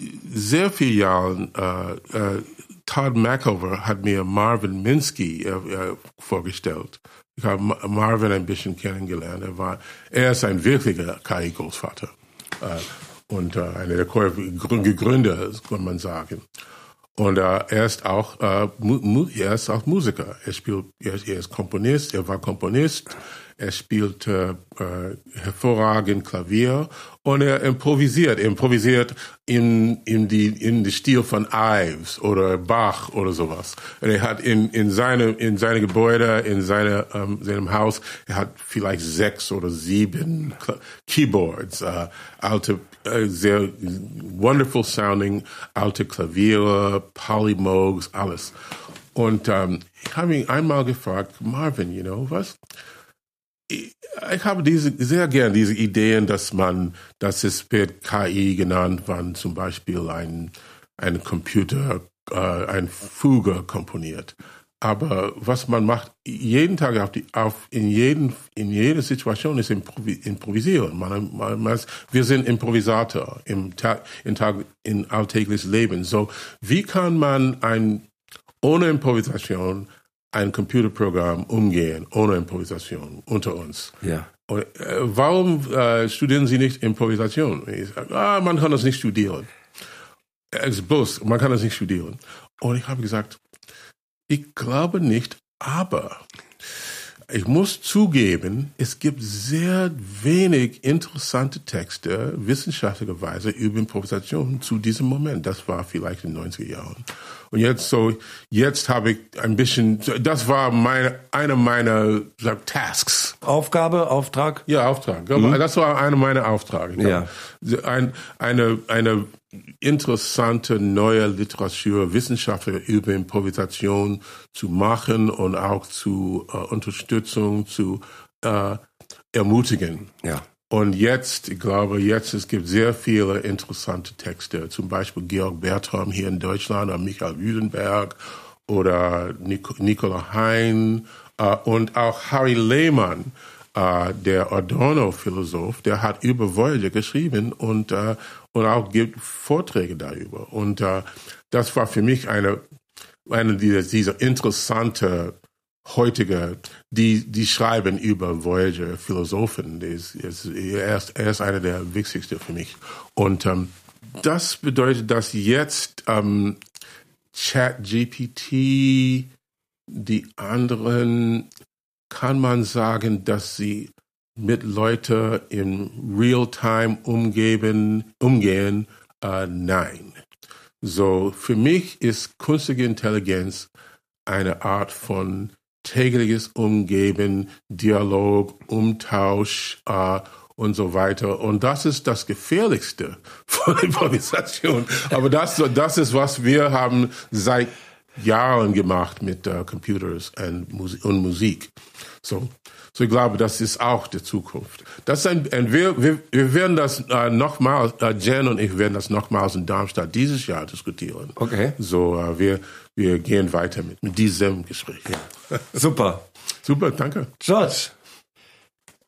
[SPEAKER 2] sehr viele Jahre, äh, äh, Todd McOver hat mir Marvin Minsky äh, äh vorgestellt. Ich habe Marvin ein bisschen kennengelernt. Er war, er ist ein wirklicher KI-Großvater. Und äh, einer der Gründer, kann man sagen. Und äh, er ist auch äh, er ist auch Musiker. Er spielt, er, er ist Komponist. Er war Komponist. Er spielt äh, äh, hervorragend Klavier und er improvisiert. Er improvisiert in, in, die, in den Stil von Ives oder Bach oder sowas. Und er hat in, in, seine, in seine Gebäude, in seine, ähm, seinem Haus, er hat vielleicht sechs oder sieben Keyboards, äh, alte, äh, sehr wonderful sounding, alte Klaviere, Polymogs, alles. Und ähm, ich habe ihn einmal gefragt, Marvin, you know, was? Ich habe diese sehr gern diese Ideen, dass man, dass es wird KI genannt, wann zum Beispiel ein ein Computer äh, ein Fuge komponiert. Aber was man macht jeden Tag auf die, auf in jeden in jeder Situation ist improvi improvisieren. Man, man, man, wir sind Improvisator im Tag in Tag in alltägliches Leben. So wie kann man ein ohne Improvisation ein Computerprogramm umgehen ohne Improvisation unter uns.
[SPEAKER 1] Ja.
[SPEAKER 2] Und, äh, warum äh, studieren Sie nicht Improvisation? Ich sage, ah, man kann das nicht studieren. Es ist bloß, man kann das nicht studieren. Und ich habe gesagt, ich glaube nicht, aber ich muss zugeben, es gibt sehr wenig interessante Texte wissenschaftlicherweise über Improvisation zu diesem Moment. Das war vielleicht in den 90er Jahren. Und jetzt so, jetzt habe ich ein bisschen, das war meine, eine meiner sag, Tasks.
[SPEAKER 1] Aufgabe, Auftrag?
[SPEAKER 2] Ja, Auftrag. Mhm. Das war eine meiner Aufträge.
[SPEAKER 1] Ja.
[SPEAKER 2] Ein, eine, eine interessante neue Literatur, Wissenschaftler über Improvisation zu machen und auch zu äh, Unterstützung zu äh, ermutigen.
[SPEAKER 1] Ja.
[SPEAKER 2] Und jetzt, ich glaube, jetzt es gibt sehr viele interessante Texte, zum Beispiel Georg Bertram hier in Deutschland oder Michael Wüdenberg oder Nic Nicola Hein äh, und auch Harry Lehmann, äh, der Adorno-Philosoph, der hat über Voyager geschrieben und äh, und auch gibt Vorträge darüber. Und äh, das war für mich eine, eine dieser, dieser interessante heutige, die, die schreiben über Voyager Philosophen. Ist, ist, er, ist, er ist einer der wichtigsten für mich. Und ähm, das bedeutet, dass jetzt ähm, ChatGPT, die anderen, kann man sagen, dass sie mit Leuten in Real-Time umgeben, umgehen? Äh, nein. So, für mich ist künstliche Intelligenz eine Art von tägliches Umgeben, Dialog, Umtausch äh, und so weiter. Und das ist das Gefährlichste von Improvisation. Aber das, das ist, was wir haben seit Jahren gemacht mit äh, Computers und, Musik. So, so ich glaube, das ist auch die Zukunft. Das ist ein, ein wir, wir, wir werden das äh, nochmals, äh, Jen und ich werden das nochmals in Darmstadt dieses Jahr diskutieren.
[SPEAKER 1] Okay.
[SPEAKER 2] So, äh, wir, wir gehen weiter mit, mit diesem Gespräch.
[SPEAKER 1] Ja. Super.
[SPEAKER 2] Super, danke.
[SPEAKER 1] George.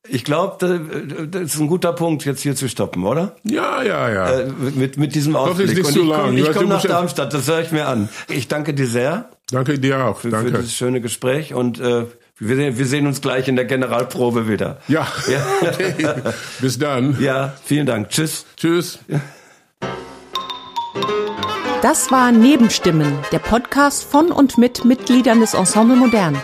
[SPEAKER 1] Ich glaube, das ist ein guter Punkt, jetzt hier zu stoppen, oder?
[SPEAKER 2] Ja, ja, ja.
[SPEAKER 1] Äh, mit, mit diesem Ausblick.
[SPEAKER 2] Ist nicht
[SPEAKER 1] Und
[SPEAKER 2] zu
[SPEAKER 1] ich
[SPEAKER 2] lang.
[SPEAKER 1] komme komm nach Darmstadt, das höre ich mir an. Ich danke dir sehr
[SPEAKER 2] Danke dir auch.
[SPEAKER 1] für, für
[SPEAKER 2] Danke.
[SPEAKER 1] dieses schöne Gespräch und äh, wir, sehen- wir sehen uns gleich in der Generalprobe wieder.
[SPEAKER 2] Ja.
[SPEAKER 1] Ja.
[SPEAKER 2] Okay. Bis dann.
[SPEAKER 1] Ja, vielen Dank. Tschüss.
[SPEAKER 2] Tschüss.
[SPEAKER 3] Das war Nebenstimmen, der Podcast von und mit Mitgliedern des Ensemble Modern.